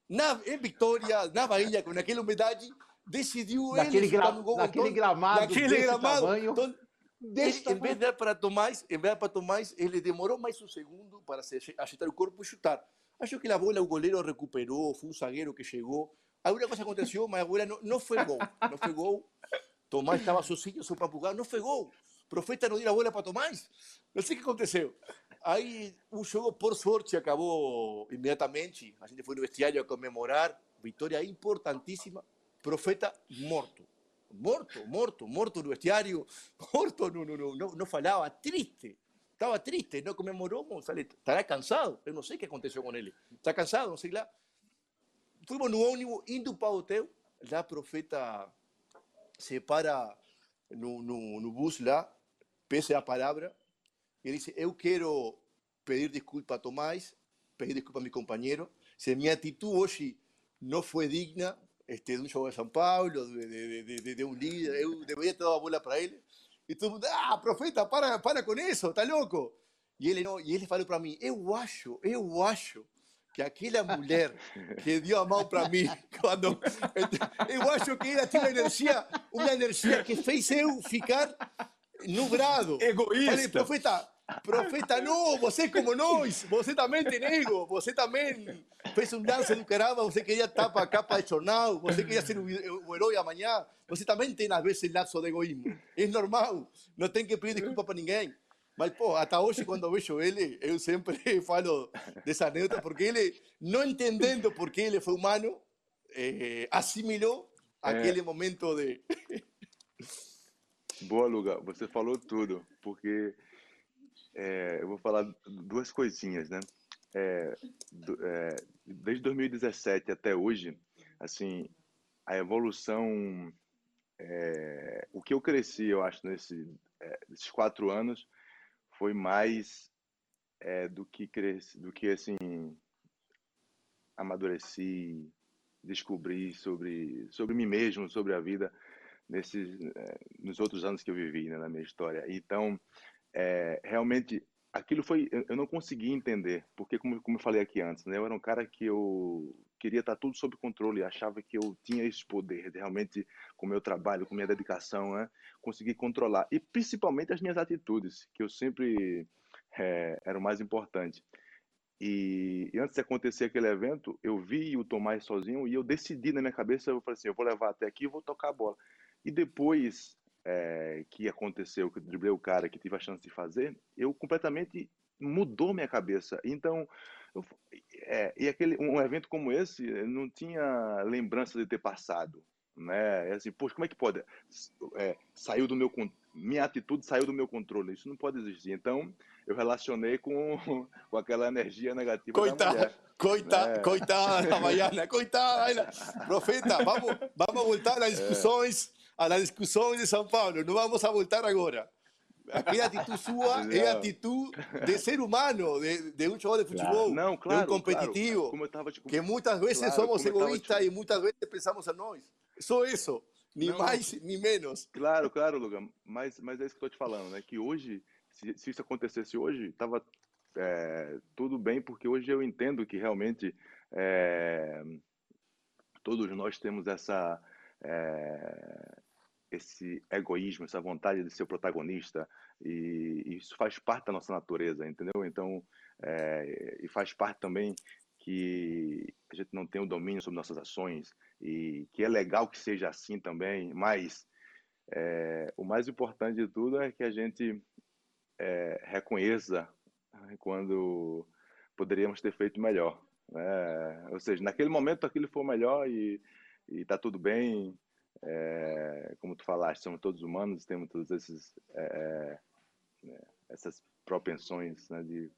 B: na, em Vitória, na Bahia, com aquela umidade, decidiu
E: naquele
B: ele
E: gra no gol. Naquele então, gramado naquele gramado,
B: tamanho, então, ele, em vez de dar para Tomás, em vez de para Tomás, ele demorou mais um segundo para se ajeitar o corpo e chutar. Acho que a bola o goleiro recuperou, foi um zagueiro que chegou. Alguma coisa aconteceu, mas a bola não, não foi gol. Não foi gol. Tomás estava sozinho, para empurrar, não foi gol. Profeta não deu a bola para Tomás. Não sei o que aconteceu. Aí o jogo, por sorte, acabou imediatamente. A gente foi no vestiário a comemorar. Vitória importantíssima. Profeta morto. Morto, morto, morto no vestiário. Morto, não, não, não, não, não falava. Triste. Estava triste, não comemorou. Estará cansado. Eu não sei o que aconteceu com. Está cansado, não sei lá. Fomos no ônibus indo para hotel. Profeta se para no, no, no bus pese a palavra ele disse: Eu pedir desculpa a Tomás, pedir desculpa a meu companheiro. Se minha atitude hoje não foi digna este, de um jogo de São Paulo, de, de, de, de um líder, eu deveria ter dado bola para ele. E todo mundo, ah, profeta, para, para com isso, tá louco? E ele, não, e ele falou para mim: Eu acho, eu acho que aquela mulher que deu a mão para mim, quando eu acho que ela tinha energia, uma energia que fez eu ficar nublado.
C: Egoísta. Falei,
B: profeta, Profeta, não, você como nós, você também tem ego, você também fez um lance do caramba, você queria para a capa de jornal, você queria ser o, herói amanhã, você também tem às vezes lapso de egoísmo. É normal, não tem que pedir desculpa para ninguém. Mas, pô, até hoje, quando vejo ele, eu sempre falo dessa anedota, porque ele, não entendendo por que ele foi humano, eh, assimilou é. aquele momento de.
D: Boa, Luga, você falou tudo, porque é, eu vou falar duas coisinhas, né? É, do, é, desde 2017 até hoje, assim, a evolução, é, o que eu cresci, eu acho, nesse, é, nesses quatro anos, foi mais é, do que cresci, do que assim amadureci, descobri sobre sobre mim mesmo, sobre a vida nesses nos outros anos que eu vivi né, na minha história. Então é, realmente aquilo foi eu não consegui entender porque como, como eu falei aqui antes né eu era um cara que eu queria estar tudo sob controle achava que eu tinha esse poder de realmente com meu trabalho com minha dedicação né conseguir controlar. E principalmente as minhas atitudes que eu sempre é, era o mais importante. E, e, antes de acontecer aquele evento eu vi o Tomás sozinho e eu decidi na minha cabeça eu falei assim eu vou levar até aqui e vou tocar a bola. E depois é, que aconteceu, que eu driblei o cara, que tive a chance de fazer, eu completamente mudou minha cabeça. Então, eu, é, e aquele um evento como esse não tinha lembrança de ter passado. né? É assim, poxa, como é que pode? É, saiu do meu minha atitude saiu do meu controle. Isso não pode existir. Então, eu relacionei com, com aquela energia negativa
B: coitada,
D: da mulher.
B: Coitada,
D: né?
B: coitada da Baiana, coitada. Profeta, vamos, vamos voltar às discussões, às discussões de São Paulo. Não vamos a voltar agora. Aquela atitude sua é a atitude de ser humano, de, de um jogador de futebol,
D: Não, claro,
B: de um competitivo.
D: claro. Te-
B: Que muitas vezes
D: Claro,
B: somos egoístas
D: te-
B: e muitas vezes pensamos a nós. Só isso. Nem
D: Não.
B: mais, nem menos.
D: Claro, claro, Lugan. Mas, mas é isso que eu tô te falando, né? Que hoje, se, se isso acontecesse hoje, tava é, tudo bem, porque hoje eu entendo que realmente é, todos nós temos essa é, esse egoísmo, essa vontade de ser o protagonista e, isso faz parte da nossa natureza, entendeu? Então, é, e faz parte também que a gente não tem o domínio sobre nossas ações e que é legal que seja assim também, mas é, o mais importante de tudo é que a gente é, reconheça quando poderíamos ter feito melhor. Né? Ou seja, naquele momento aquilo foi melhor e está tudo bem. É, como tu falaste, somos todos humanos, temos todos esses é, né, essas propensões né, de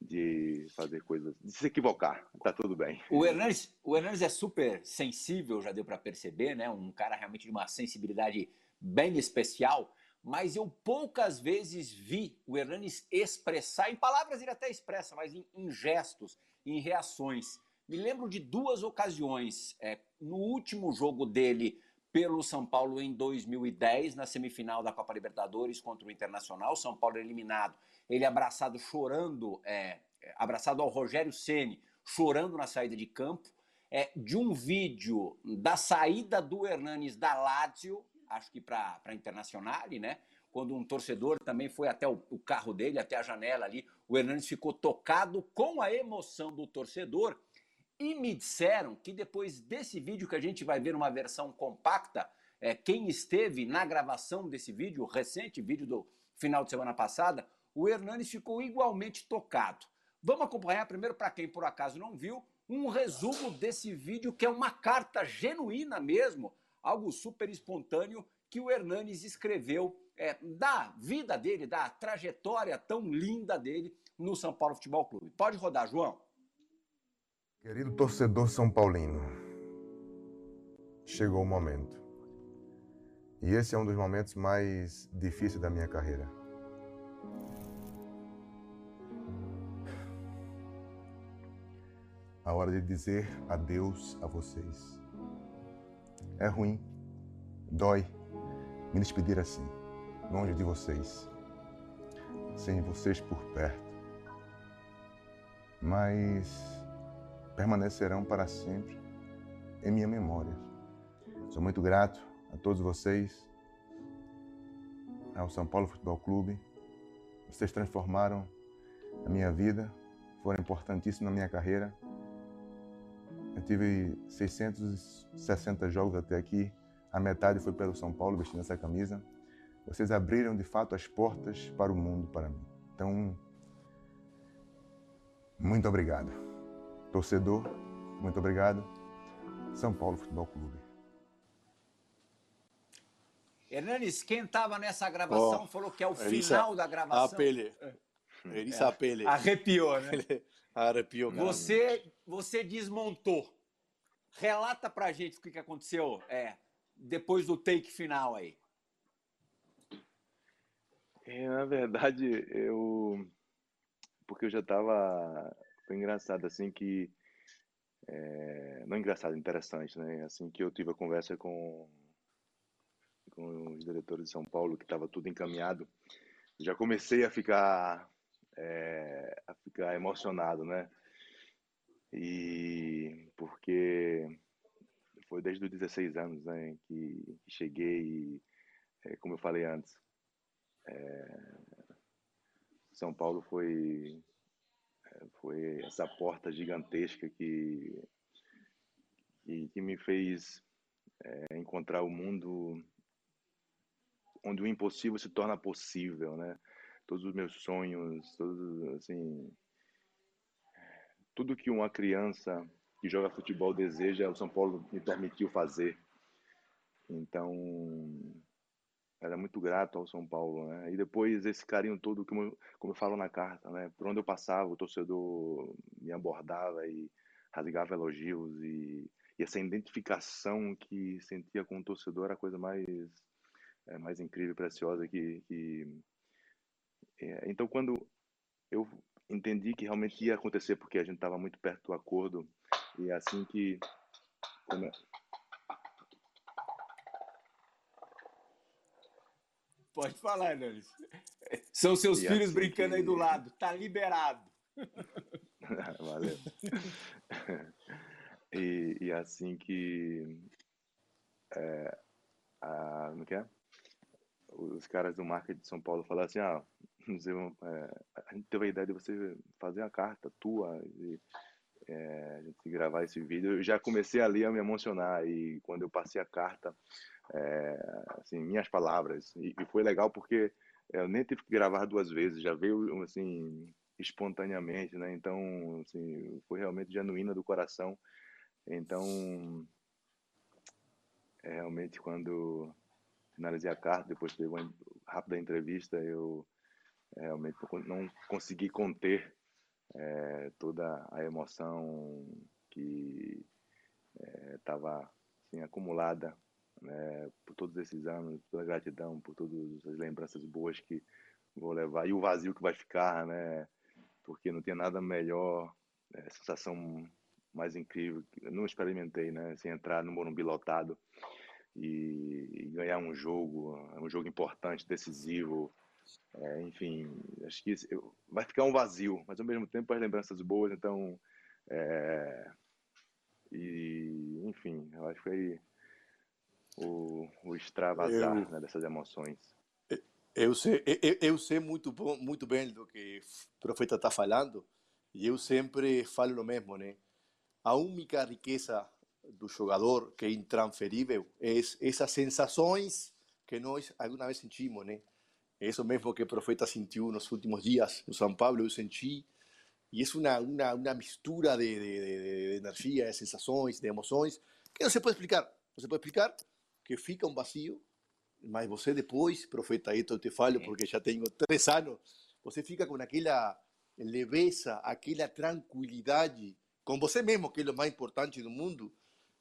D: de fazer coisas, de se equivocar, tá tudo bem.
C: O Hernandes, o Hernandes é super sensível, já deu para perceber, né? Um cara realmente de uma sensibilidade bem especial. Mas eu poucas vezes vi o Hernandes expressar, em palavras ele até expressa, mas em, em gestos, em reações. Me lembro de duas ocasiões. É, no último jogo dele pelo São Paulo em 2010, na semifinal da Copa Libertadores contra o Internacional, São Paulo eliminado. Ele abraçado, chorando, é, abraçado ao Rogério Ceni, chorando na saída de campo. É, de um vídeo da saída do Hernanes da Lazio, acho que para a Internacional, né? Quando um torcedor também foi até o, o, carro dele, até a janela ali, o Hernanes ficou tocado com a emoção do torcedor. E me disseram que depois desse vídeo que a gente vai ver uma versão compacta, é, quem esteve na gravação desse vídeo, recente vídeo do final de semana passada, o Hernanes ficou igualmente tocado. Vamos acompanhar primeiro, para quem por acaso não viu, um resumo desse vídeo que é uma carta genuína mesmo, algo super espontâneo que o Hernanes escreveu é, da vida dele, da trajetória tão linda dele no São Paulo Futebol Clube. Pode rodar, João.
H: Querido torcedor São Paulino, chegou o momento. E esse é um dos momentos mais difíceis da minha carreira. A hora de dizer adeus a vocês. É ruim, dói me despedir assim, longe de vocês, sem vocês por perto. Mas permanecerão para sempre em minha memória. Sou muito grato a todos vocês, ao São Paulo Futebol Clube. Vocês transformaram a minha vida, foram importantíssimos na minha carreira. Eu tive 660 jogos até aqui, a metade foi pelo São Paulo vestindo essa camisa. Vocês abriram de fato as portas para o mundo para mim. Então, muito obrigado. Torcedor, muito obrigado. São Paulo Futebol Clube.
C: Hernanes, quem estava nessa gravação
B: Oh,
C: falou que é o final da gravação.
B: A pele. Elisa a pele.
C: Arrepiou, né?
B: Arrepiou, cara.
C: Você, você desmontou. Relata pra gente o que, que aconteceu é, depois do take final aí.
D: É, na verdade, eu. Porque eu já tava. Foi engraçado, assim, que. É... Não engraçado, interessante, né? Assim que eu tive a conversa com, com os diretores de São Paulo, que estava tudo encaminhado, já comecei a ficar. É... a ficar emocionado, né? E. Porque. Foi desde os 16 anos, né? Que, que cheguei e. É, como eu falei antes. É, São Paulo foi foi essa porta gigantesca que que, que me fez é, encontrar o mundo onde o impossível se torna possível, né? Todos os meus sonhos, todos assim, tudo que uma criança que joga futebol deseja, o São Paulo me permitiu fazer. Então, era muito grato ao São Paulo, né? E depois esse carinho todo, como eu, como eu falo na carta, né? Por onde eu passava, o torcedor me abordava e rasgava elogios e, e essa identificação que sentia com o torcedor era a coisa mais é, mais incrível, preciosa que, que é, então quando eu entendi que realmente ia acontecer porque a gente estava muito perto do acordo e é assim que
C: Pode falar, Nunes. São seus
D: E
C: filhos
D: assim
C: brincando aí do
D: que-
C: lado. Tá liberado.
D: Valeu. e, e assim que é, a, como que é? os caras do marketing de São Paulo falaram assim, ah, você, é, a gente teve a ideia de você fazer a carta tua e é, a gente gravar esse vídeo. Eu já comecei ali a me emocionar e quando eu passei a carta, é, assim, minhas palavras e, e foi legal porque eu nem tive que gravar duas vezes, já veio assim espontaneamente, né? Então, assim, foi realmente genuína do coração. Então, é, realmente quando finalizei a carta, depois de uma rápida entrevista, eu é, realmente não consegui conter é, toda a emoção que estava assim, acumulada né, por todos esses anos, pela gratidão, por todas as lembranças boas que vou levar e o vazio que vai ficar, né? Porque não tinha nada melhor, é, sensação mais incrível. Eu não experimentei, né? Sem entrar no Morumbi lotado e, e ganhar um jogo, um jogo importante, decisivo. É, enfim, acho que vai ficar um vazio, mas ao mesmo tempo as lembranças boas. Então, é, e enfim, eu acho que foi o, o extravasar
B: Eu-
D: né, dessas emoções.
B: Eu sei, eu, eu sei muito, bom, muito bem do que o profeta está falando e eu sempre falo o mesmo, né? A única riqueza do jogador que é intransferível é essas sensações que nós alguma vez sentimos, né? É isso mesmo que o profeta sentiu nos últimos dias no São Paulo, eu senti. E é uma, uma, uma mistura de, de, de, de energia, de sensações, de emoções, que não se pode explicar. Não se pode explicar que fica um vazio mas você depois, profeta, eu te falo porque já tenho três anos, você fica com aquela leveza, aquela tranquilidade com você mesmo, que é o mais importante do mundo,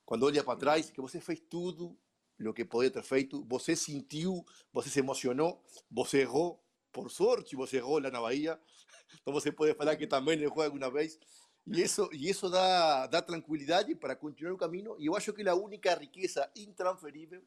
B: quando olha para trás, que você fez tudo o que podia ter feito, você sentiu, você se emocionou, você errou, por sorte você errou lá na Bahia, então você pode falar que também errou alguma vez, e isso, e isso dá, dá tranquilidade para continuar o caminho, e eu acho que é a única riqueza intransferível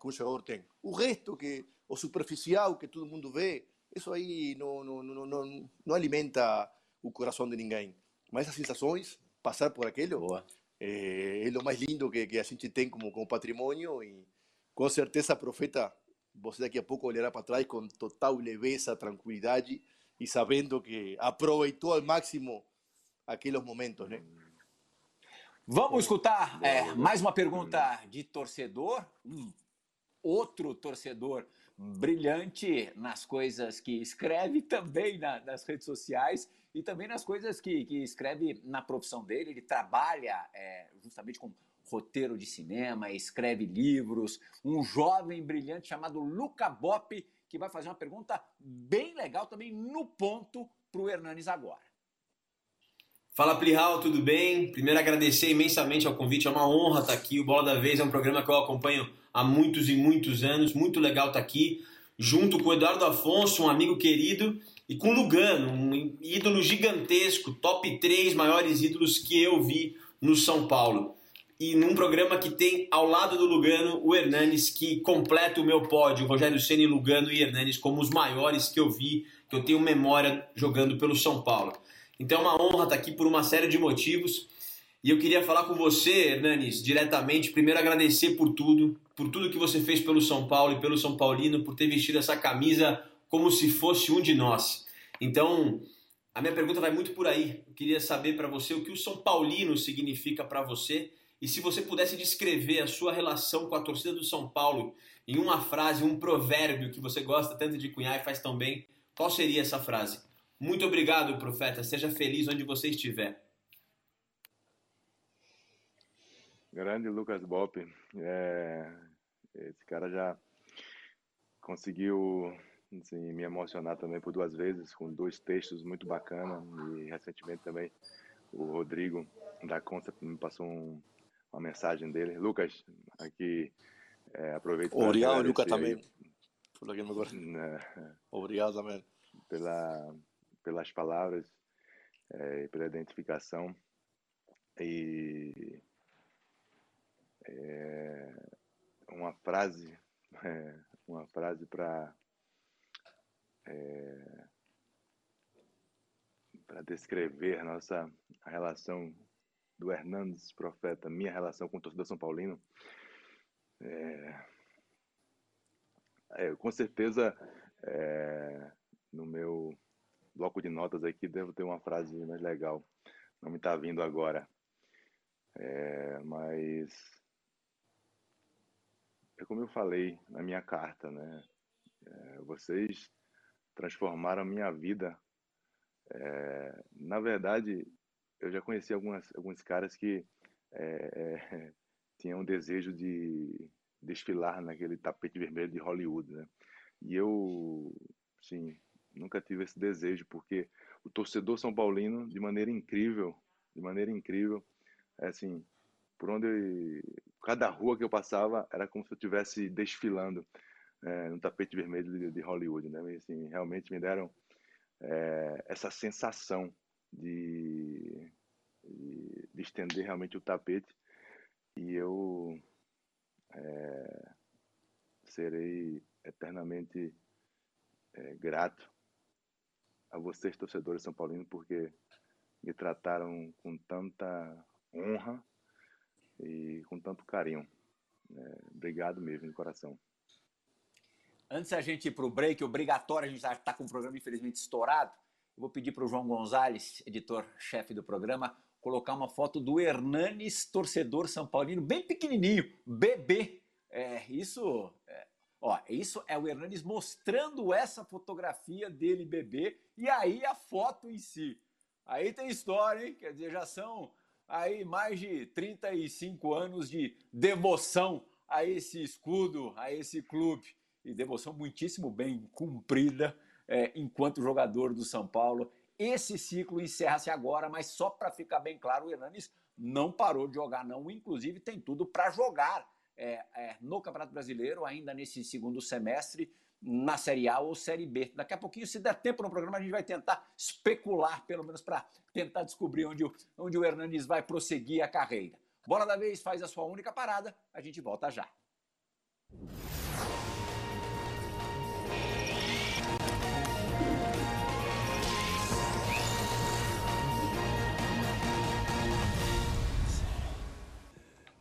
B: que um jogador tem. O resto, que o superficial que todo mundo vê, isso aí não, não, não, não, não alimenta o coração de ninguém. Mas as sensações, passar por aquilo,
C: Boa.
B: é, é o mais lindo que, que a gente tem como, como patrimônio e com certeza, profeta, você daqui a pouco olhará para trás com total leveza, tranquilidade e sabendo que aproveitou ao máximo aqueles momentos, né?
C: Vamos escutar é, mais uma pergunta de torcedor. Um outro torcedor brilhante nas coisas que escreve, também na- nas redes sociais e também nas coisas que, que escreve na profissão dele. Ele trabalha é, justamente com roteiro de cinema, escreve livros. Um jovem brilhante chamado Luca Bop, que vai fazer uma pergunta bem legal também no ponto para o Hernanes agora.
I: Fala Plihal, tudo bem? Primeiro agradecer imensamente ao convite, é uma honra estar aqui. O Bola da Vez é um programa que eu acompanho há muitos e muitos anos, muito legal estar aqui, junto com o Eduardo Afonso, um amigo querido, e com o Lugano, um ídolo gigantesco, top 3 maiores ídolos que eu vi no São Paulo. E num programa que tem ao lado do Lugano o Hernanes, que completa o meu pódio, Rogério Ceni, Lugano e Hernanes como os maiores que eu vi, que eu tenho memória jogando pelo São Paulo. Então é uma honra estar aqui por uma série de motivos. E eu queria falar com você, Hernanes, diretamente. Primeiro, agradecer por tudo, por tudo que você fez pelo São Paulo e pelo São Paulino, por ter vestido essa camisa como se fosse um de nós. Então, a minha pergunta vai muito por aí. Eu queria saber para você o que o São Paulino significa para você e se você pudesse descrever a sua relação com a torcida do São Paulo em uma frase, um provérbio que você gosta tanto de cunhar e faz tão bem, qual seria essa frase? Muito obrigado, profeta. Seja feliz onde você estiver.
D: Grande Lucas Bop. É, cara já conseguiu assim, me emocionar também por duas vezes, com dois textos muito bacanas. E recentemente também o Rodrigo da Consta me passou um, uma mensagem dele. Lucas, aqui é, aproveito
B: Obrigado, Lucas, também. Por aqui agora. Obrigado também.
D: Pela, pelas palavras é, pela identificação. E é, uma frase, é, uma frase para é, para descrever nossa a relação do Hernandes Profeta, minha relação com o torcedor São Paulino. É, é, com certeza, é, no meu bloco de notas aqui devo ter uma frase mais legal. Não me está vindo agora. É, mas é como eu falei na minha carta, né? É, vocês transformaram a minha vida. É, na verdade, eu já conheci algumas, alguns caras que é, é, tinham um desejo de desfilar naquele tapete vermelho de Hollywood, né? E eu, sim, nunca tive esse desejo, porque o torcedor são paulino, de maneira incrível, de maneira incrível, é assim, por onde cada rua que eu passava era como se eu estivesse desfilando é, no tapete vermelho de, de, Hollywood, né? E, assim, realmente me deram é, essa sensação de, de, de, estender realmente o tapete e eu é, serei eternamente é, grato a vocês, torcedores são paulinos, porque me trataram com tanta honra e com tanto carinho. É, obrigado mesmo, de coração.
C: Antes a gente ir para o break, obrigatório, a gente está com o programa infelizmente estourado. Eu vou pedir para o João Gonzalez, editor-chefe do programa, colocar uma foto do Hernanes, torcedor São Paulino, bem pequenininho, bebê. É, isso é, Ó, isso é o Hernanes mostrando essa fotografia dele bebê e aí a foto em si. Aí tem história, hein? Quer dizer, já são aí mais de 35 anos de devoção a esse escudo, a esse clube. E devoção muitíssimo bem cumprida é, enquanto jogador do São Paulo. Esse ciclo encerra-se agora, mas só para ficar bem claro, o Hernanes não parou de jogar, não. Inclusive, tem tudo para jogar é, é, no Campeonato Brasileiro, ainda nesse segundo semestre, na Série A ou Série B. Daqui a pouquinho, se der tempo no programa, a gente vai tentar especular, pelo menos para tentar descobrir onde o, onde o Hernandes vai prosseguir a carreira. Bola da vez faz a sua única parada, a gente volta já.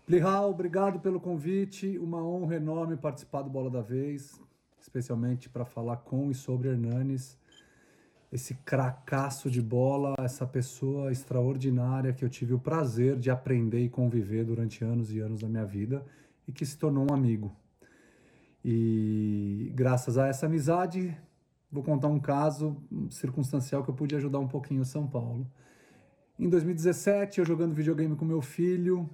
J: Plihal, obrigado pelo convite. Uma honra enorme participar do Bola da Vez, especialmente para falar com e sobre Hernanes, esse cracaço de bola, essa pessoa extraordinária que eu tive o prazer de aprender e conviver durante anos e anos da minha vida e que se tornou um amigo. E graças a essa amizade, vou contar um caso circunstancial que eu pude ajudar um pouquinho o São Paulo. Em 2017, eu jogando videogame com meu filho,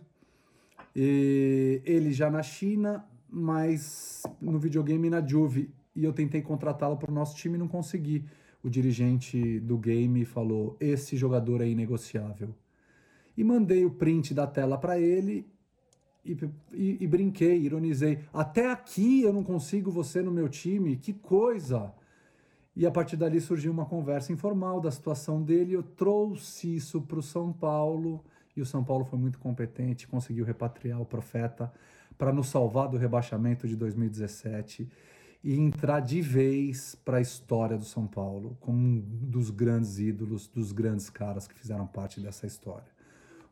J: e ele já na China, mas no videogame na Juve. E eu tentei contratá-lo para o nosso time e não consegui. O dirigente do game falou: esse jogador é inegociável. E mandei o print da tela para ele e, e, e, brinquei, ironizei. Até aqui eu não consigo você no meu time, que coisa! E a partir dali surgiu uma conversa informal da situação dele. Eu trouxe isso para o São Paulo e o São Paulo foi muito competente, conseguiu repatriar o Profeta para nos salvar do rebaixamento de 2017 e entrar de vez para a história do São Paulo como um dos grandes ídolos, dos grandes caras que fizeram parte dessa história.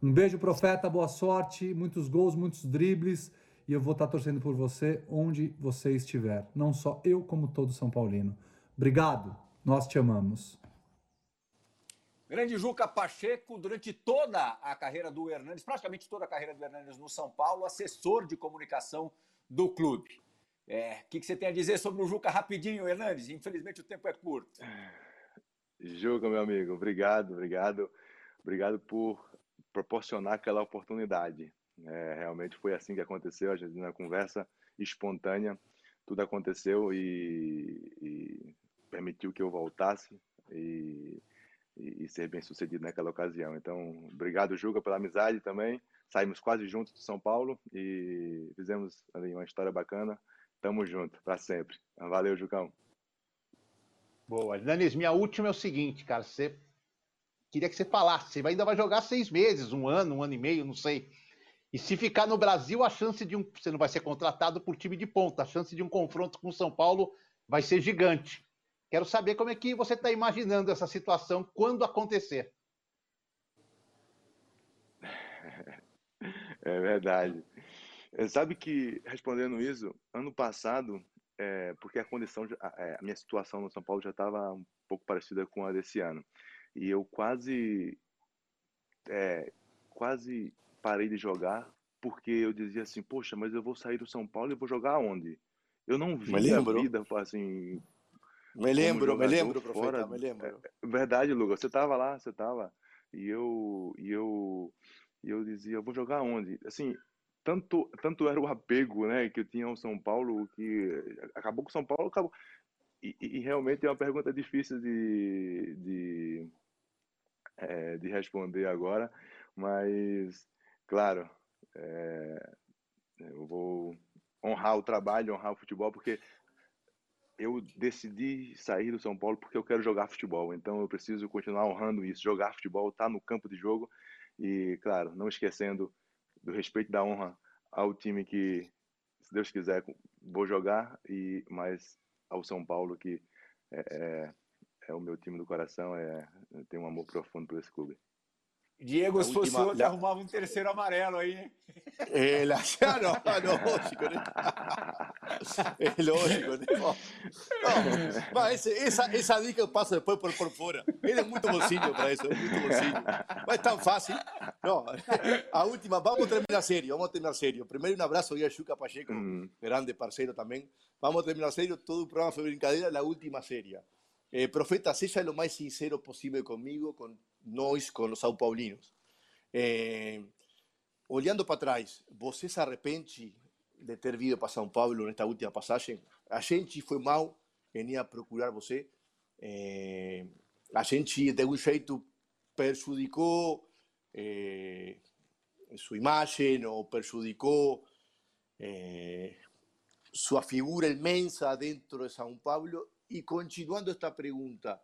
J: Um beijo, Profeta, boa sorte, muitos gols, muitos dribles e eu vou estar torcendo por você onde você estiver, não só eu, como todo São Paulino. Obrigado, nós te amamos.
C: Grande Juca Pacheco, durante toda a carreira do Hernandes, praticamente toda a carreira do Hernandes no São Paulo, assessor de comunicação do clube. O é, que, que, você tem a dizer sobre o Juca rapidinho, Hernandes? Infelizmente o tempo é curto.
D: Juca, meu amigo, obrigado, obrigado. Obrigado por proporcionar aquela oportunidade. É, realmente foi assim que aconteceu. A gente na conversa espontânea. Tudo aconteceu e, e permitiu que eu voltasse e, e, e, ser bem sucedido naquela ocasião. Então, obrigado, Juga, pela amizade também. Saímos quase juntos de São Paulo e fizemos ali, uma história bacana. Tamo junto, para sempre. Valeu, Jucão.
E: Boa. Nanis, minha última é o seguinte, cara. Você queria que você falasse. Você ainda vai jogar seis meses, um ano, um ano e meio, não sei. E se ficar no Brasil, a chance de um. Você não vai ser contratado por time de ponta. A chance de um confronto com o São Paulo vai ser gigante. Quero saber como é que você está imaginando essa situação quando acontecer.
D: É verdade. É, sabe que, respondendo isso, ano passado, é, porque a condição, é, a minha situação no São Paulo já estava um pouco parecida com a desse ano. E eu quase, é, quase parei de jogar porque eu dizia assim, poxa, mas eu vou sair do São Paulo e vou jogar onde? Eu não vi a vida assim
B: me lembro, me lembro, fora, profeta, me lembro.
D: É, verdade, Lucas, você estava lá, você estava. E eu, e eu, e eu dizia, eu vou jogar onde? Assim, tanto, tanto era o apego, né, que eu tinha ao São Paulo, que acabou com o São Paulo, acabou. E, e, realmente é uma pergunta difícil de, de, é, de responder agora, mas, claro, é, eu vou honrar o trabalho, honrar o futebol, porque eu decidi sair do São Paulo porque eu quero jogar futebol. Então eu preciso continuar honrando isso, jogar futebol, estar tá no campo de jogo e, claro, não esquecendo do respeito da honra ao time que, se Deus quiser, vou jogar e mais ao São Paulo que é, é, é o meu time do coração, é tenho um amor profundo por esse clube.
C: Diego, se fosse outro, arrumava um terceiro amarelo aí, hein?
B: É, la... não, lógico, né? É lógico, né? Não, mas essa, essa dica eu passo depois por, por fora. Ele é muito mocinho para isso, é muito mocinho. Mas é tão fácil. Não, a última, vamos terminar sério, vamos terminar sério. Primeiro, um abraço a Chuca Pacheco, mm. grande parceiro também. Vamos terminar sério, todo o programa foi brincadeira, a última séria. Eh, profeta, seja lo más sincero posible conmigo, con nós, con los São Paulinos. Eh, olhando para trás, você se arrepende de ter vindo para São Paulo nesta última passagem? A gente foi mal em ir procurar você? Eh, a gente, de algum jeito, prejudicou eh, sua imagem ou prejudicou eh, sua figura imensa dentro de São Paulo y continuando esta pregunta,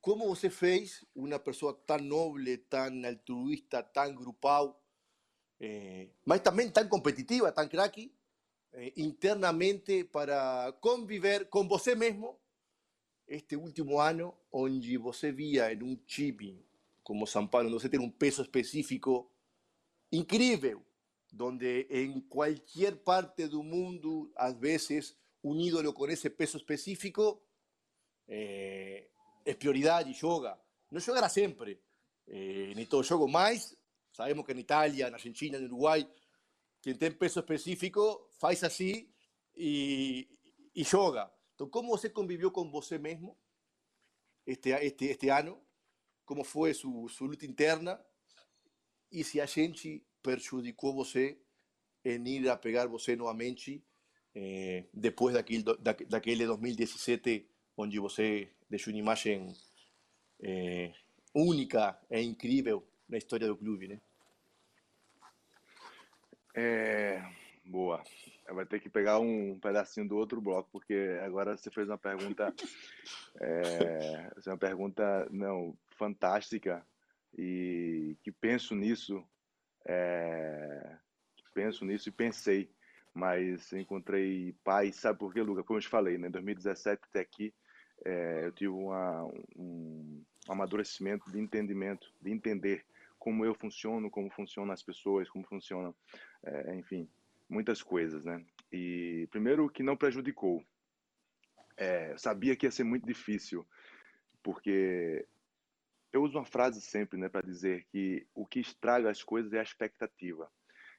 B: ¿cómo você fez una persona tan noble, tan altruista, tan grupal, eh, también tan competitiva, tan cracky, eh, internamente para conviver con você mesmo este último año, donde você via en un time como São Paulo, donde você tem un peso específico increíble, donde en cualquier parte del mundo, a veces, un ídolo con ese peso específico eh, es prioridad y yoga. No yogará siempre, eh, ni todo yoga más. Sabemos que en Italia, en Argentina, en Uruguay, quien tiene peso específico, faz así y, y yoga. Entonces, ¿cómo se convivió con vos mismo este, este, este año? ¿Cómo fue su, su luta interna? Y si a gente perjudicou você en ir a pegar você nuevamente eh, depois daquele, daquele 2017 onde você deixou uma imagem é, única e incrível na história do clube, né?
D: É, boa. Vai ter que pegar um pedacinho do outro bloco, porque agora você fez uma pergunta, é, uma pergunta não fantástica e que penso nisso, é, penso nisso e pensei mas encontrei paz, sabe por quê, Luca? Como eu te falei, né? em 2017 até aqui, é, eu tive uma, um amadurecimento de entendimento, de entender como eu funciono, como funcionam as pessoas, como funcionam, é, enfim, muitas coisas, né? E primeiro que não prejudicou, é, sabia que ia ser muito difícil, porque eu uso uma frase sempre, né, para dizer que o que estraga as coisas é a expectativa.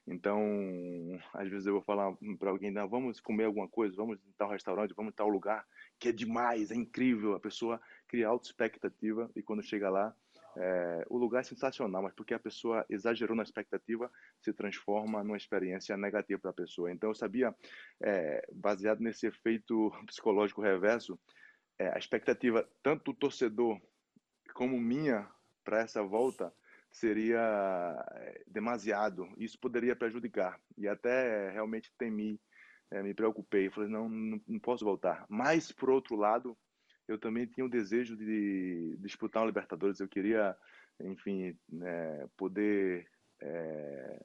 D: Então, às vezes eu vou falar para alguém, não, vamos comer alguma coisa, vamos em tal restaurante, vamos em tal lugar, que é demais, é incrível. A pessoa cria alta expectativa e quando chega lá, é, o lugar é sensacional, mas porque a pessoa exagerou na expectativa, se transforma numa experiência negativa para a pessoa. Então, eu sabia, é, baseado nesse efeito psicológico reverso, é, a expectativa tanto do torcedor como minha para essa volta seria é, demasiado. Isso poderia prejudicar. E até realmente temi, é, me preocupei. Falei, não, não, não posso voltar. Mas, por outro lado, eu também tinha o desejo de disputar um Libertadores. Eu queria, enfim, né, poder é,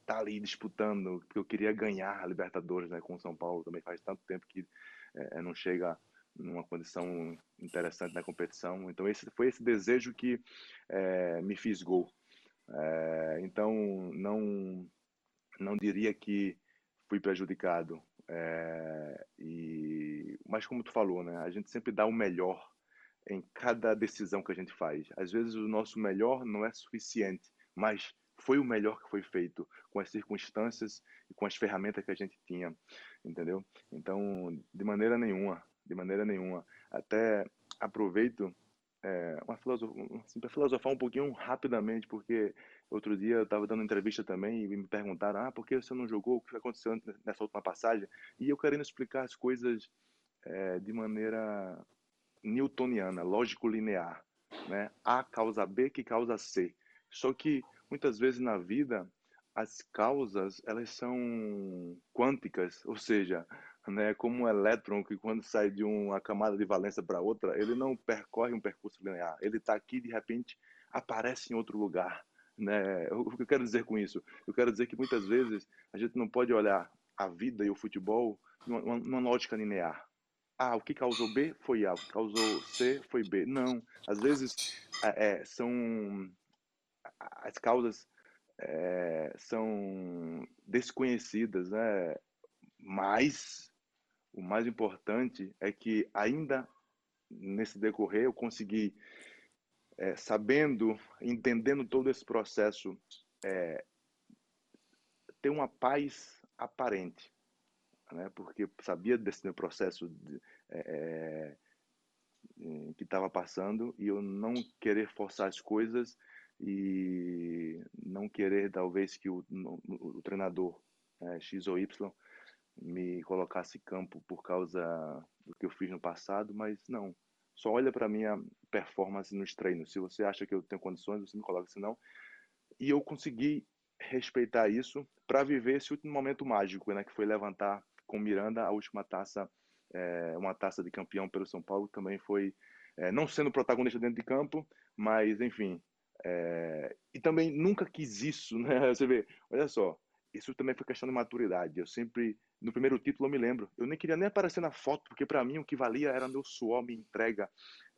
D: estar tá ali disputando, porque eu queria ganhar a Libertadores né, com o São Paulo. Também faz tanto tempo que é, não chega numa condição interessante na competição. Então esse foi esse desejo que é, me fisgou. É, então não não diria que fui prejudicado. É, e mas como tu falou, né? A gente sempre dá o melhor em cada decisão que a gente faz. Às vezes o nosso melhor não é suficiente, mas foi o melhor que foi feito com as circunstâncias e com as ferramentas que a gente tinha, entendeu? Então, de maneira nenhuma, de maneira nenhuma. Até aproveito é, uma assim, para filosofar um pouquinho rapidamente, porque outro dia eu estava dando entrevista também e me perguntaram: ah, por que você não jogou? O que aconteceu nessa última passagem? E eu querendo explicar as coisas é, de maneira newtoniana, lógico-linear. Né? A causa B que causa C. Só que muitas vezes na vida as causas elas são quânticas, ou seja, né, como um elétron que quando sai de uma camada de valência para outra, ele não percorre um percurso linear. Ele está aqui de repente aparece em outro lugar. Né? O que eu quero dizer com isso? Eu quero dizer que muitas vezes a gente não pode olhar a vida e o futebol numa, numa lógica linear. Ah, o que causou B foi A, o que causou C foi B. Não, às vezes é, é são as causas é, são desconhecidas, né? Mas o mais importante é que ainda nesse decorrer eu consegui, é, sabendo, entendendo todo esse processo, é, ter uma paz aparente, né? Porque sabia desse meu processo de, é, é que estava passando e eu não querer forçar as coisas e não querer talvez que o, o, o treinador é, X ou Y me colocasse campo por causa do que eu fiz no passado, mas não. Só olha para minha performance nos treinos. Se você acha que eu tenho condições, você me coloca, senão. E eu consegui respeitar isso para viver esse último momento mágico, né, que foi levantar com Miranda a última taça, é, uma taça de campeão pelo São Paulo, também foi é, não sendo protagonista dentro de campo, mas enfim. É, e também nunca quis isso, né? Você vê, olha só, isso também foi questão de maturidade. Eu sempre, no primeiro título, eu me lembro, eu nem queria nem aparecer na foto, porque para mim o que valia era meu suor, minha entrega.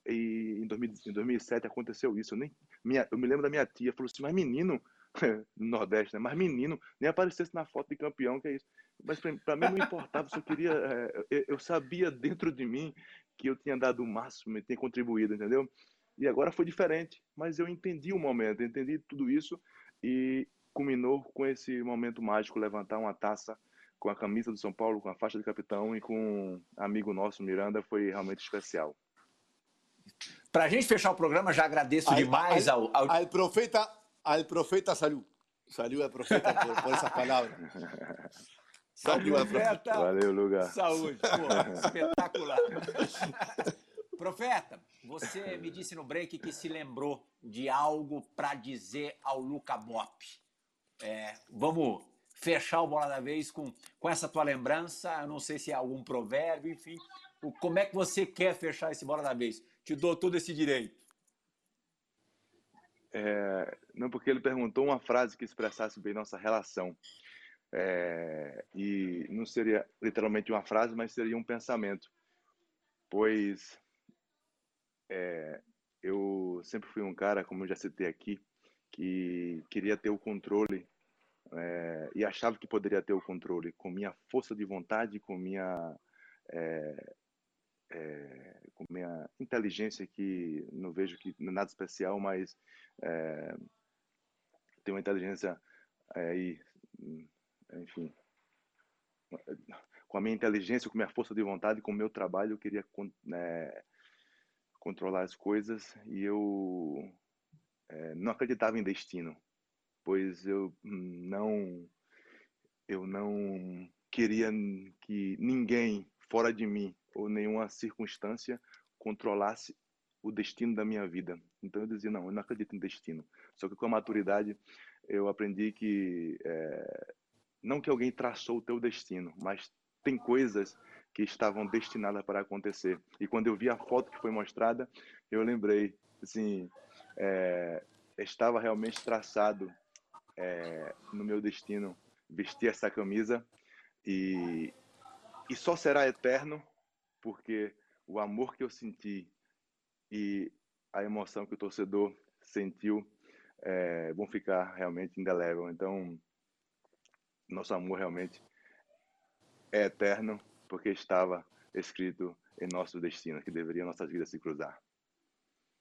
D: E em, 2000, em 2007 aconteceu isso. Eu, nem, minha, eu me lembro da minha tia, falou assim: Mas menino, no Nordeste, né? Mas menino, nem aparecesse na foto de campeão, que é isso. Mas para mim não importava, eu queria. É, eu sabia dentro de mim que eu tinha dado o máximo e tinha contribuído, entendeu? E agora foi diferente, mas eu entendi o momento, entendi tudo isso e culminou com esse momento mágico, levantar uma taça com a camisa do São Paulo, com a faixa de capitão e com um amigo nosso, Miranda, foi realmente especial.
C: Para a gente fechar o programa, já agradeço al, demais
B: al,
C: ao, ao...
B: al profeta, al profeta salud. Salud al profeta por, por essas palavras.
C: Salud al profeta.
D: Valeu, Luga.
C: Saúde, pô, espetacular. Profeta, você me disse no break que se lembrou de algo para dizer ao Luca Bop. É, vamos fechar o Bola da Vez com, com essa tua lembrança. Eu não sei se é algum provérbio, enfim. Como é que você quer fechar esse Bola da Vez? Te dou todo esse direito.
D: É, não, porque ele perguntou uma frase que expressasse bem nossa relação. É, e não seria literalmente uma frase, mas seria um pensamento. Pois é, eu sempre fui um cara, como eu já citei aqui, que queria ter o controle é, e achava que poderia ter o controle com minha força de vontade, com minha é, é, com minha inteligência que não vejo que nada especial, mas é, uma inteligência aí, enfim, com a minha inteligência, com minha força de vontade, com o meu trabalho, eu queria né, controlar as coisas e eu é, não acreditava em destino, pois eu não eu não queria que ninguém fora de mim ou nenhuma circunstância controlasse o destino da minha vida. Então eu dizia não, eu não acredito em destino. Só que com a maturidade eu aprendi que é, não que alguém traçou o teu destino, mas tem coisas que estavam destinadas para acontecer. E quando eu vi a foto que foi mostrada, eu lembrei, assim, é, estava realmente traçado é, no meu destino vestir essa camisa e, e só será eterno porque o amor que eu senti e a emoção que o torcedor sentiu é, vão ficar realmente indelével. Então, nosso amor realmente é eterno porque estava escrito em nosso destino, que deveria nossas vidas se cruzar.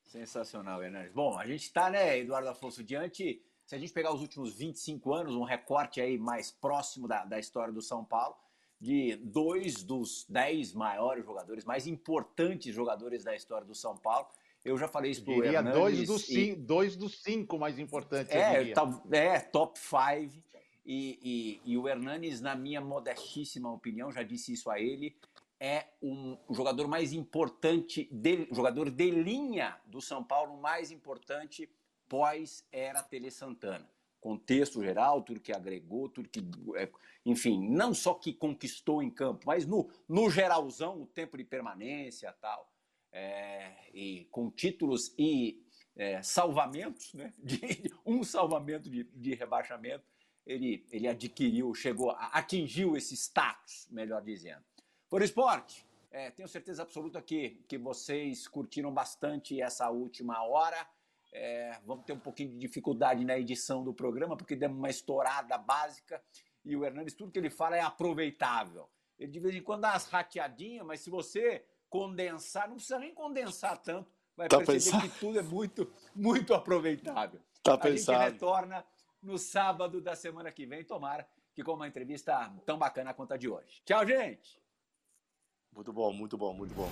C: Sensacional, Hernandes. Bom, a gente está, né, Eduardo Afonso, diante, se a gente pegar os últimos 25 anos, um recorte aí mais próximo da, da história do São Paulo, de dois dos dez maiores jogadores, mais importantes jogadores da história do São Paulo. Eu já falei isso para o Hernandes.
E: Dois dos, e... cinco, dois dos cinco mais importantes,
C: é, é, top five. E, e, e, o Hernanes, na minha modestíssima opinião, já disse isso a ele, é um, jogador mais importante, de, jogador de linha do São Paulo, mais importante pós-era Tele Santana. Contexto geral, tudo que agregou, tudo que. É, enfim, não só que conquistou em campo, mas no, no geralzão, o tempo de permanência tal. É, e com títulos e é, salvamentos, né? De, um salvamento de, de rebaixamento ele, ele adquiriu, chegou, atingiu esse status, melhor dizendo. Por esporte, é, tenho certeza absoluta que, que vocês curtiram bastante essa última hora. É, vamos ter um pouquinho de dificuldade na edição do programa, porque demos uma estourada básica e o Hernandes, tudo que ele fala é aproveitável. Ele de vez em quando dá umas rateadinhas, mas se você condensar, não precisa nem condensar tanto, vai tá perceber pensado. que tudo é muito, muito aproveitável.
B: Tá
C: a
B: pensado.
C: gente retorna no sábado da semana que vem. Tomara que com uma entrevista tão bacana quanto a de hoje. Tchau, gente!
B: Muito bom, muito bom, muito bom.